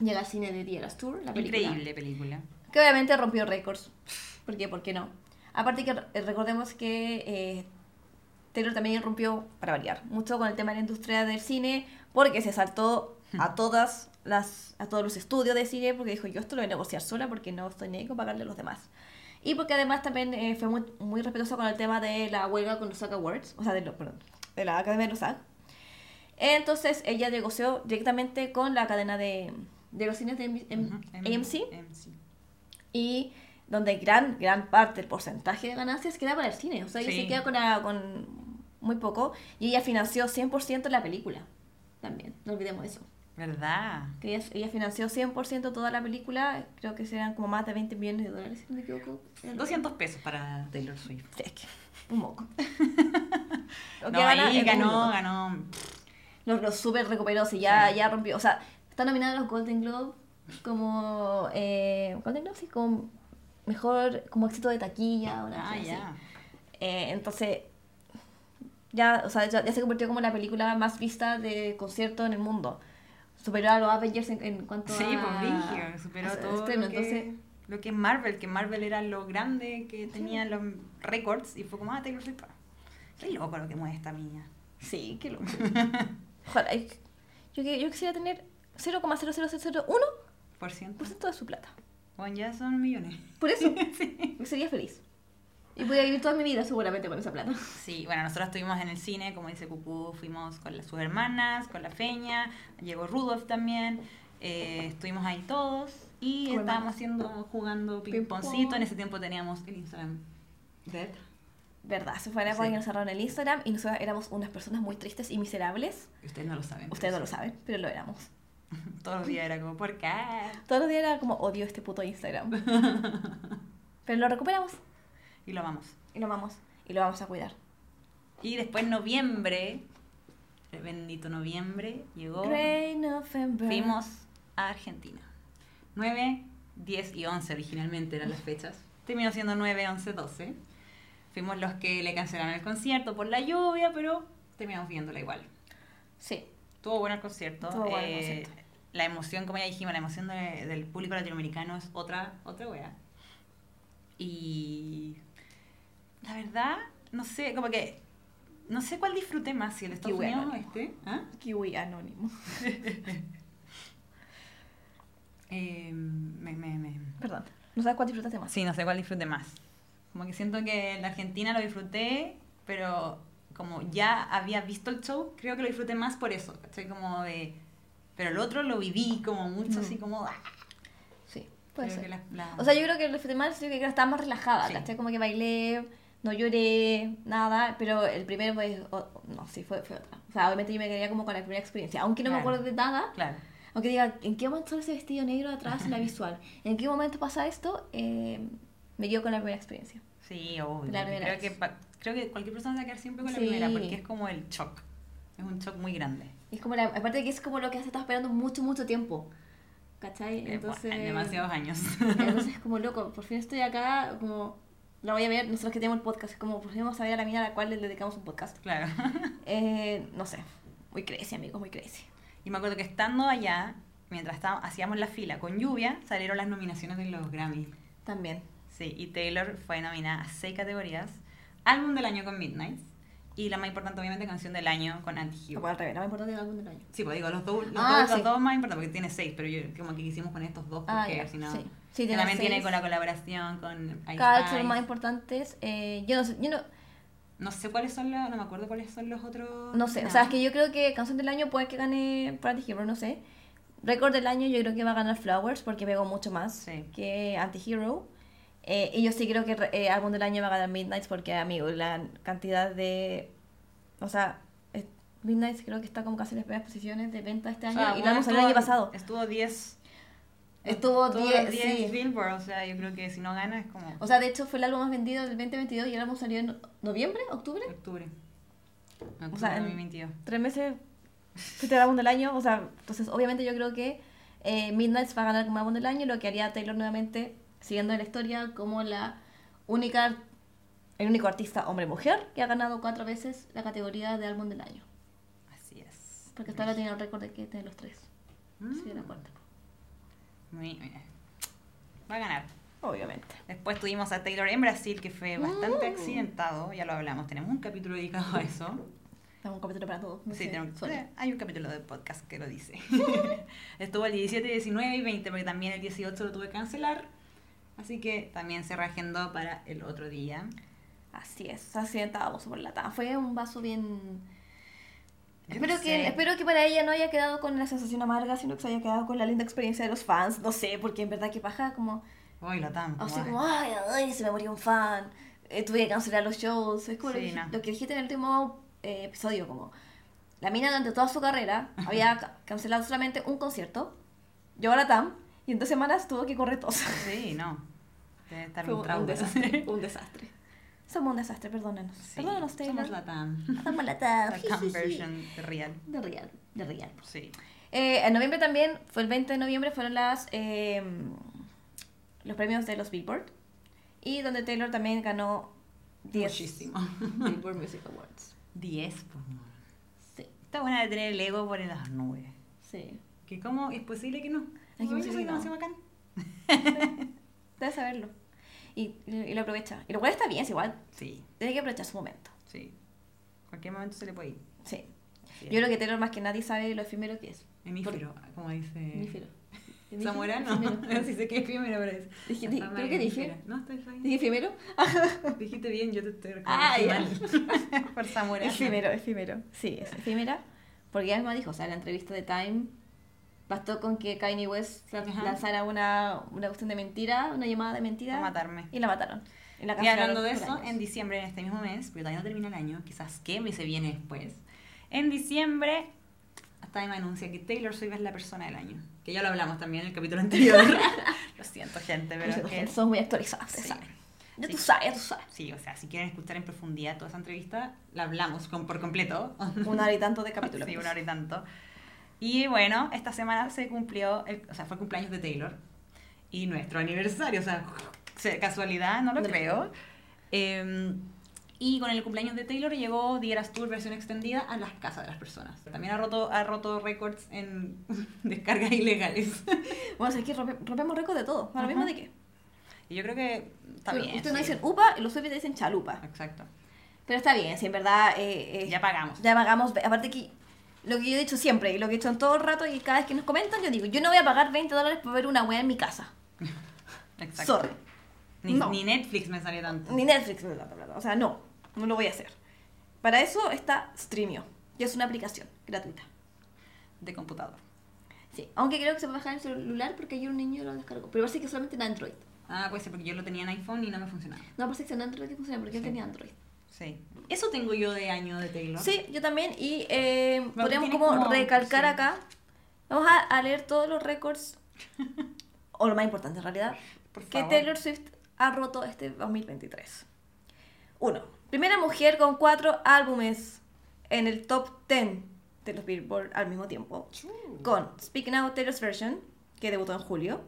llega al cine de The Eras Tour, la película. Increíble película. Que obviamente rompió récords. ¿Por qué? ¿Por qué no? Aparte que recordemos que eh, Taylor también rompió, para variar, mucho con el tema de la industria del cine, porque se saltó a todas las a todos los estudios de cine, porque dijo, yo esto lo voy a negociar sola porque no estoy ni ahí con pagarle a los demás. Y porque además también eh, fue muy, muy respetuosa con el tema de la huelga con los SAG Awards, o sea, de, lo, perdón, de la Academia de los SAG. Entonces ella negoció directamente con la cadena de, de los cines de M- Ujú, em- AMC AMC. y donde gran gran parte del porcentaje de ganancias queda para el cine. O sea, ella Sí. se queda con, la- con muy poco y ella financió 100% la película. También, no olvidemos eso. ¿Verdad? Que ella, ella financió 100% toda la película, creo que serán como más de 20 millones de dólares, si no me equivoco. 200 pesos para Taylor Swift. Sí, es que, un moco. No, que gana ahí es un ganó, ganó. Lo, lo super recuperó, sí, ya, Sí. ya rompió. O sea, está nominada a los Golden Globe como. Eh, Golden Globe, sí, como mejor, como éxito de taquilla. Una Ah, ya. Eh, entonces, ya, o sea, ya, ya se convirtió como la película más vista de concierto en el mundo. Superó a los Avengers en, en cuanto Sí, a. pues Brígido, superó a- todo lo, que, entonces, lo que es Marvel, que Marvel era lo grande que tenía los récords y fue como, ah, Taylor Swift. Qué loco lo que mueve esta niña. sí, qué loco. Ojalá, yo, yo quisiera tener 0,00001% Por ciento. de su plata. Bueno, ya son millones. Por eso, sería feliz. Y podría vivir toda mi vida seguramente con esa plata. Sí, bueno, nosotros estuvimos en el cine, como dice Cucú, fuimos con las, sus hermanas, con la Feña, llegó Rudolf también, eh, estuvimos ahí todos y estábamos haciendo, jugando Ping-pong. ping-pongcito. En ese tiempo teníamos el Instagram. Dead. Verdad, se fue la época Sí. nos cerraron el Instagram y nosotros éramos unas personas muy tristes y miserables. Ustedes no lo saben. Ustedes no lo saben, pero lo éramos. Todos los días era como, ¿por qué? Todos los días era como odio este puto Instagram. Pero lo recuperamos Y lo amamos. y lo amamos y lo vamos a cuidar. Y después noviembre, el bendito noviembre, llegó, fuimos a Argentina. 9, 10 y 11 originalmente eran las fechas. Terminó siendo 9, 11, 12. Fuimos los que le cancelaron el concierto por la lluvia, pero terminamos viéndola igual. Sí, Estuvo bueno el concierto. Estuvo bueno el Eh, concierto. La emoción, como ya dijimos, la emoción de- del público latinoamericano es otra, otra wea. Y la verdad, no sé, como que no sé cuál disfruté más, si el Estados Kiwi Unidos Anónimo. este. ¿ah? kiwi anónimo. Eh, me, me, me- Perdón, no sabes cuál disfrutaste más. Sí, no sé cuál disfruté más. Como que siento que en la Argentina lo disfruté, pero como ya había visto el show, creo que lo disfruté más por eso. ¿cachai? Como de... Pero el otro lo viví como mucho, Mm. así como... ah, Sí, puede creo ser. la- la- O sea, yo creo que lo disfruté más, creo que estaba más relajada, Sí. ¿cachai? Como que bailé, no lloré, nada, pero el primero fue, o- no, sí, fue, fue otra. O sea, obviamente yo me quedaría como con la primera experiencia, aunque no me Claro. acuerdo de nada, Claro. aunque diga, ¿en qué momento sale ese vestido negro atrás en la visual? ¿En qué momento pasa esto? Eh, me quedo con la primera experiencia. Sí, obvio. La primera creo, que, creo que cualquier persona se va a quedar siempre con la Sí. primera, porque es como el shock. Es un shock muy grande. Es como la, aparte de que es como lo que se está esperando mucho, mucho tiempo, ¿cachai? Eh, Entonces... bueno, demasiados años. Entonces es como loco, por fin estoy acá, como la voy a ver, nosotros que tenemos el podcast, como por fin vamos a la mina a la cual le dedicamos un podcast. claro. Eh, no sé, Muy crazy, amigos, muy crazy. Y me acuerdo que estando allá, mientras estábamos, hacíamos la fila con lluvia, salieron las nominaciones de los Grammy. También. Sí, y Taylor fue nominada a seis categorías. Álbum del año con Midnight. Y la más importante, obviamente, canción del año con O Anti-Hero. al revés, no me importa el álbum del año. Sí, pues digo, los dos, los, Ah, dos, los sí. dos más importantes, porque tiene seis, pero yo como que quisimos con estos dos, porque Ah, ya, si no... sí. Sí, tiene también tiene seis. con la colaboración con Ice Cada son más importantes. eh, yo no sé, yo no, No sé cuáles son los... No me acuerdo cuáles son los otros... no sé. O sea, es que yo creo que canción del año puede que gane para Anti-Hero, no sé. Récord del año yo creo que va a ganar Flowers porque pegó mucho más Sí. que Anti-Hero. Eh, y yo sí creo que eh, álbum del año va a ganar Midnight porque, amigo, la cantidad de... O sea, eh, Midnight creo que está como casi en las primeras posiciones de venta este O año sea, y bueno, salió el año pasado. Estuvo 10... Estuvo 10, sí. Billboard, o sea, yo creo que si no gana es como... O sea, de hecho fue el álbum más vendido del 2022 y el álbum salió en noviembre, octubre. Octubre. Octubre O sea, en- 2022. tres meses fuiste el álbum del año, o sea, entonces obviamente yo creo que eh, Midnight va a ganar como álbum del año, lo que haría Taylor nuevamente, siguiendo la historia, como la única, el único artista hombre-mujer que ha ganado cuatro veces la categoría de álbum del año. Así es. Porque hasta ahora tiene el récord de que tiene los tres. Mm. Sí, de acuerdo. Muy bien. Va a ganar. Obviamente. Después tuvimos a Taylor en Brasil, que fue bastante Mm. accidentado, ya lo hablamos, tenemos un capítulo dedicado a eso. Tengo un capítulo para todos. no Sí, tenemos- eh, hay un capítulo de podcast que lo dice. Estuvo el 17, 19 y 20, porque también el 18 lo tuve que cancelar. Así que también se reagendó para el otro día. Así es, así estábamos por la taza. Fue un vaso bien... Yo Espero no que, sé. espero que para ella no haya quedado con la sensación amarga, sino que se haya quedado con la linda experiencia de los fans. No sé, porque en verdad que paja como... Uy, la tam. Así como, ay, ay, se me murió un fan. eh, tuve que cancelar los shows. Es como lo, Sí, que, no. lo que dijiste en el último eh, episodio, como... La mina durante toda su carrera había ca- cancelado solamente un concierto. Llegó a la TAM y en dos semanas tuvo que correr todos. Sí, no. Debe estar Fue un un, desastre. un desastre. Somos un desastre, perdónanos. Sí, Perdónanos, Taylor. somos la TAM. Somos la TAM. La TAM version de real. De real, de real. Sí. Eh, en noviembre también, fue el 20 de noviembre, fueron las eh, los premios de los Billboard. Y donde Taylor también ganó 10 Muchísimo. Billboard Music Awards. 10, pues. Sí, Está buena de tener el ego por las nubes. sí. Que cómo es posible que no. soy que no. demasiado bacán. Debes saberlo. Y, y lo aprovecha. Y lo cual está bien, es igual. Sí, Tiene que aprovechar su momento. sí. Cualquier momento se le puede ir. Sí. Yo creo que Taylor más que nadie sabe lo efímero que es. Hemífero, como dice. Hemífero. Zamorano. Sí sé que es efímero, pero es. Dije- di- ¿pero qué dije? No, está bien. ¿Dije efímero? Dijiste bien, yo te estoy Ah, recordando ya. mal. Por Zamorano. Efímero, efímero. Sí, es efímera. Porque ella misma dijo, o sea, en la entrevista de Time, bastó con que Kanye West Ajá. lanzara una, una cuestión de mentira, una llamada de mentira. A matarme. Y la mataron. Y, la Y hablando de eso, años. en diciembre, en este mismo mes, porque todavía no termina el año, quizás qué mes se viene después. En diciembre, Time anuncia que Taylor Swift es la persona del año. Que ya lo hablamos también en el capítulo anterior. lo siento, gente, pero Pero es que- son muy actualizadas, Sí. saben. Ya Sí. tú sabes, ya tú sabes. Sí, o sea, si quieren escuchar en profundidad toda esa entrevista, la hablamos con, por completo. Una hora y tanto de capítulo. Sí, pues. una hora y tanto. Y bueno, esta semana se cumplió, el- o sea, fue el cumpleaños de Taylor y nuestro aniversario, o sea, se- casualidad, no lo No lo creo. Eh, y con el cumpleaños de Taylor llegó The Eras Tour versión extendida a las casas de las personas. También ha roto, ha roto récords en descargas ilegales. Bueno, es que rompe- rompemos récord de todo. Ahora Ajá. mismo de qué. Y yo creo que está bien. Ustedes no dicen upa y los suyos dicen chalupa. Exacto. Pero está bien, si en verdad. eh, eh, Ya pagamos. Ya pagamos. Aparte que lo que yo he dicho siempre y lo que he dicho en todo el rato y cada vez que nos comentan, yo digo, yo no voy a pagar 20 dólares por ver una wea en mi casa. Exacto. Sorry. Ni, No. ni Netflix me salió tanto. Ni Netflix me tanta plata. O sea, no, no lo voy a hacer. Para eso está Streamio, que es una aplicación gratuita. De computador. Sí, aunque creo que se puede bajar en el celular porque ayer un niño lo descargó. Pero parece que solamente en Android. Ah, pues sí, porque yo lo tenía en iPhone y no me funcionaba. No, parece que en Android funciona porque él Sí. tenía Android. Sí. Eso tengo yo de año de Taylor. Sí, yo también. Y eh, podríamos como, como- recalcar sí. acá. Vamos a, a leer todos los récords, o lo más importante en realidad, Por que favor. Taylor Swift ha roto este 2023. Uno, primera mujer con cuatro álbumes en el top 10 de los Billboard al mismo tiempo. Con Speak Now Taylor's Version, que debutó en julio.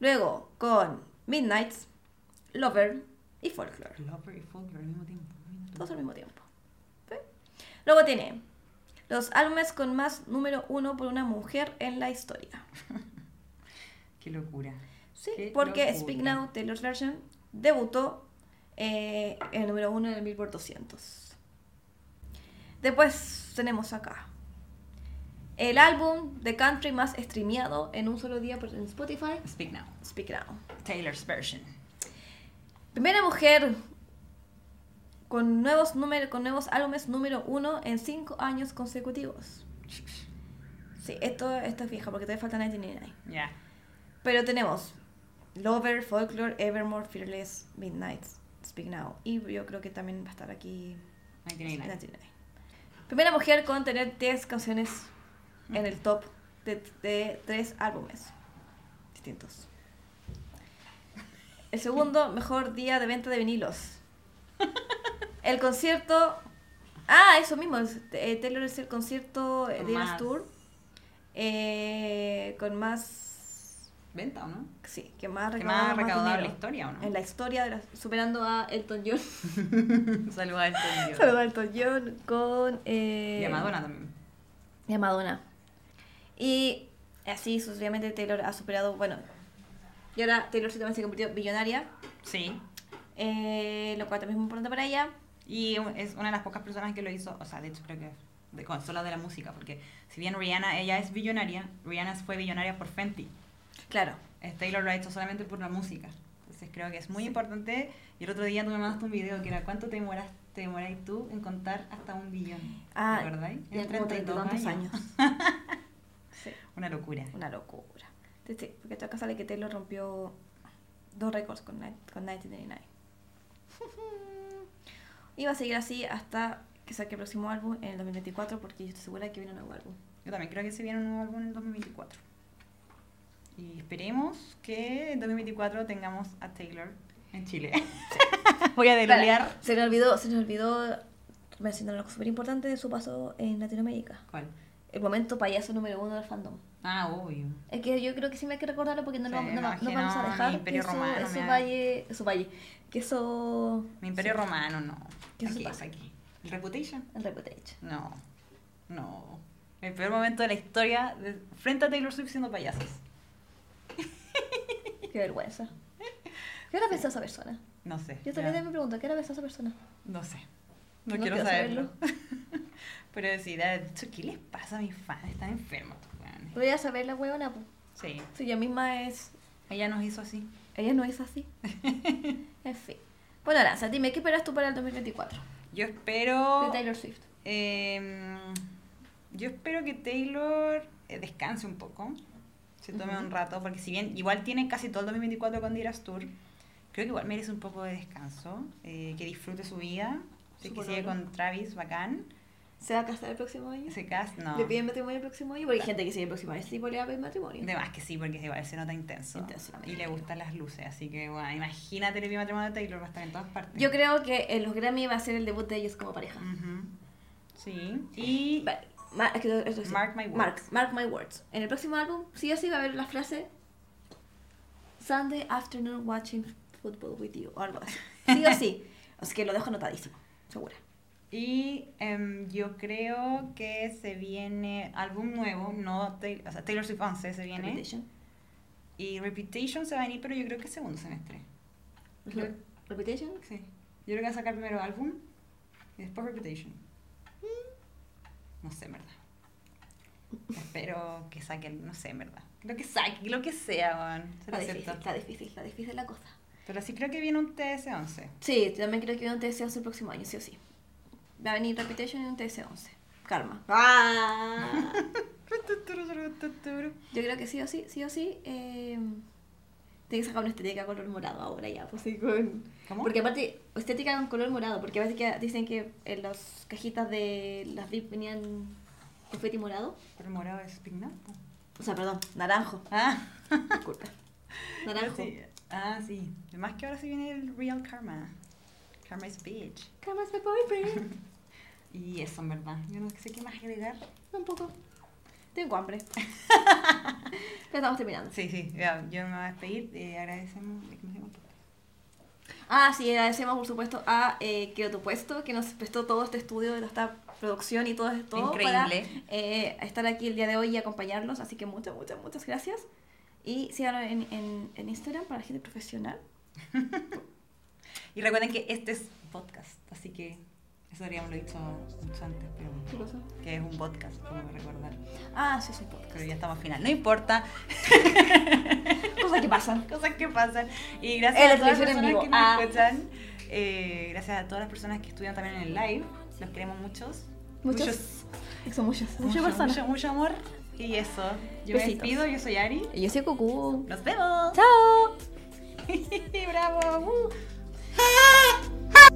Luego con Midnights, Lover y Folklore. Lover y Folklore al mismo tiempo. Todos al mismo tiempo. ¿Sí? Luego tiene los álbumes con más número uno por una mujer en la historia. Qué locura. Sí, Qué porque locura. Speak Now, Taylor's Version, debutó eh, el número uno en el Billboard 200. Después tenemos acá el álbum de country más streameado en un solo día en Spotify, Speak Now. Speak Now. Taylor's version. Primera mujer con nuevos, número, con nuevos álbumes número uno en cinco años consecutivos. Sí, esto, esto es vieja porque todavía falta 1999. Ya. Pero tenemos Lover, Folklore, Evermore, Fearless, Midnight, Speak Now. Y yo creo que también va a estar aquí 1999. 1999. Primera mujer con tener 10 canciones en el top de, de tres álbumes distintos. El segundo mejor día de venta de vinilos. El concierto. Ah, eso mismo. es- eh, Taylor es el concierto eh, de Eras. Tour. eh, con más. ¿Venta o no? Sí, que más ¿Qué recaudado más más recaudado en la historia o no? En la historia, de la- superando a Elton John. Saludos a Elton John. Saludos a Elton John con. Y a Madonna también. y a Madonna. Y así sucesivamente Taylor ha superado, bueno, y ahora Taylor Swift también se convirtió en billonaria, Sí. eh, lo cual también es muy importante para ella. Y es una de las pocas personas que lo hizo, o sea, de hecho creo que de consola de la música, porque si bien Rihanna, ella es billonaria, Rihanna fue billonaria por Fenty. Claro, Taylor lo ha hecho solamente por la música. Entonces creo que es muy importante. Y el otro día tú me mandaste un video que era ¿cuánto te demoras, te demoráis tú en contar hasta un billón? Ah, ya En como treinta y 32 tantos años. sí, Una locura. una locura. Sí, sí, porque acá sale que Taylor rompió dos récords con, con 1999. y va a seguir así hasta que saque el próximo álbum en el 2024 porque yo estoy segura que viene un nuevo álbum. Yo también creo que se viene un nuevo álbum en el 2024. Y esperemos que en 2024 tengamos a Taylor en Chile. Voy a delolear. Se nos olvidó, se nos olvidó mencionar algo súper importante de su paso en Latinoamérica. ¿Cuál? El momento payaso número uno del fandom. Ah, obvio. Es que yo creo que sí me hay que recordarlo porque no, lo- Sí, no, no vamos a dejar mi Imperio que eso, Romano eso valle, eso valle, que eso... Mi imperio sí, romano, no. ¿Qué Aquí, pasa? aquí. ¿El Reputation? El Reputation. No. No. El peor momento de la historia de- frente a Taylor Swift siendo payasos. Qué vergüenza. ¿Qué hora pensó esa persona? No sé. Yo ya. también me pregunto, ¿qué hora pensó esa persona? No sé. No, No quiero quiero saberlo. Pero sí, ¿qué les pasa a mis fans? Están enfermos. Voy a saber la huevona, pues. Sí. Si ella misma es... Ella nos hizo así. Ella no es así. en fin. Bueno, Aranza, dime, ¿qué esperas tú para el 2024? Yo espero. De Taylor Swift. eh, yo espero que Taylor eh, descanse un poco. Se tome Ujú. un rato. Porque si bien igual tiene casi todo el 2024 con Diras Tour, creo que igual merece un poco de descanso. eh, que disfrute su vida. Que sigue con Travis, bacán. ¿Se va a casar el próximo año? Ese cast, no. ¿Le piden matrimonio el próximo año? Porque hay gente que sigue el próximo año sí le va a pedir matrimonio. De más que sí, porque igual se nota intenso. Y le gustan las luces, así que bueno, imagínate el primer matrimonio de Taylor, va a estar en todas partes. Yo creo que en los Grammy va a ser el debut de ellos como pareja. Sí. Y Vale, ma- es que eso sí. Mark my words. Mark, mark my words. En el próximo álbum sí o sí va a haber la frase Sunday afternoon watching football with you o algo así. Sí o sí. Así que lo dejo anotadísimo, segura. Y em, yo creo que se viene álbum nuevo, no Taylor, o sea, Taylor Swift 11 se viene. Reputation. Y Reputation se va a venir, pero yo creo que segundo semestre. Creo- Reputation. Sí. Yo creo que va a sacar primero álbum y después Reputation. No sé, en verdad. Espero que saquen, no sé, en verdad. Lo que saque, lo que sea, man. Se Está difícil, está difícil, está difícil la cosa. Pero sí creo que viene un TS11. Sí, también creo que viene un TS11 el próximo año, sí o sí. Va a venir Reputation y un TS11. Karma. ¡Ah! Yo creo que sí o sí, sí o sí. Eh, tiene que sacar una estética color morado ahora ya, pues sí, con... ¿Cómo? Porque aparte, estética con color morado, porque a veces que dicen que en las cajitas de las VIP venían confeti morado. Pero morado es po. O sea, perdón, naranjo. Ah. Disculpa. Naranjo. Sí. Ah, sí. Además que ahora sí viene el Real Karma. Karma is bitch. Karma's my boyfriend. Y eso, en verdad. Yo no sé qué más agregar. Un poco. Tengo hambre. ya estamos terminando. Sí, sí. Ya, yo me voy a despedir. Eh, agradecemos de que nos hayan Ah, sí, agradecemos por supuesto a eh, Quiero tu puesto, que nos prestó todo este estudio, esta producción y todo esto para Increíble. eh, estar aquí el día de hoy y acompañarnos. Así que muchas, muchas, muchas gracias. Y síganos en, en, en Instagram para la gente profesional. Y recuerden que este es podcast, así que eso habríamos lo dicho mucho antes, pero ¿Qué cosa? que es un podcast, como recordar. Ah, sí, sí, podcast. Pero ya estamos al final, no importa, Cosas que pasan. cosas que pasan. Y gracias En la a todas las personas vivo. que nos Ah. escuchan. Eh, gracias a todas las personas que estuvieron también en el live. Los queremos muchos. Muchos. Son muchas. Muchas mucho, personas. mucho, mucho amor. Y eso. Yo me Besitos. despido, yo soy Ari. Y yo soy Cucú. Nos vemos. Chao. Bravo. uh. Ha! Ha!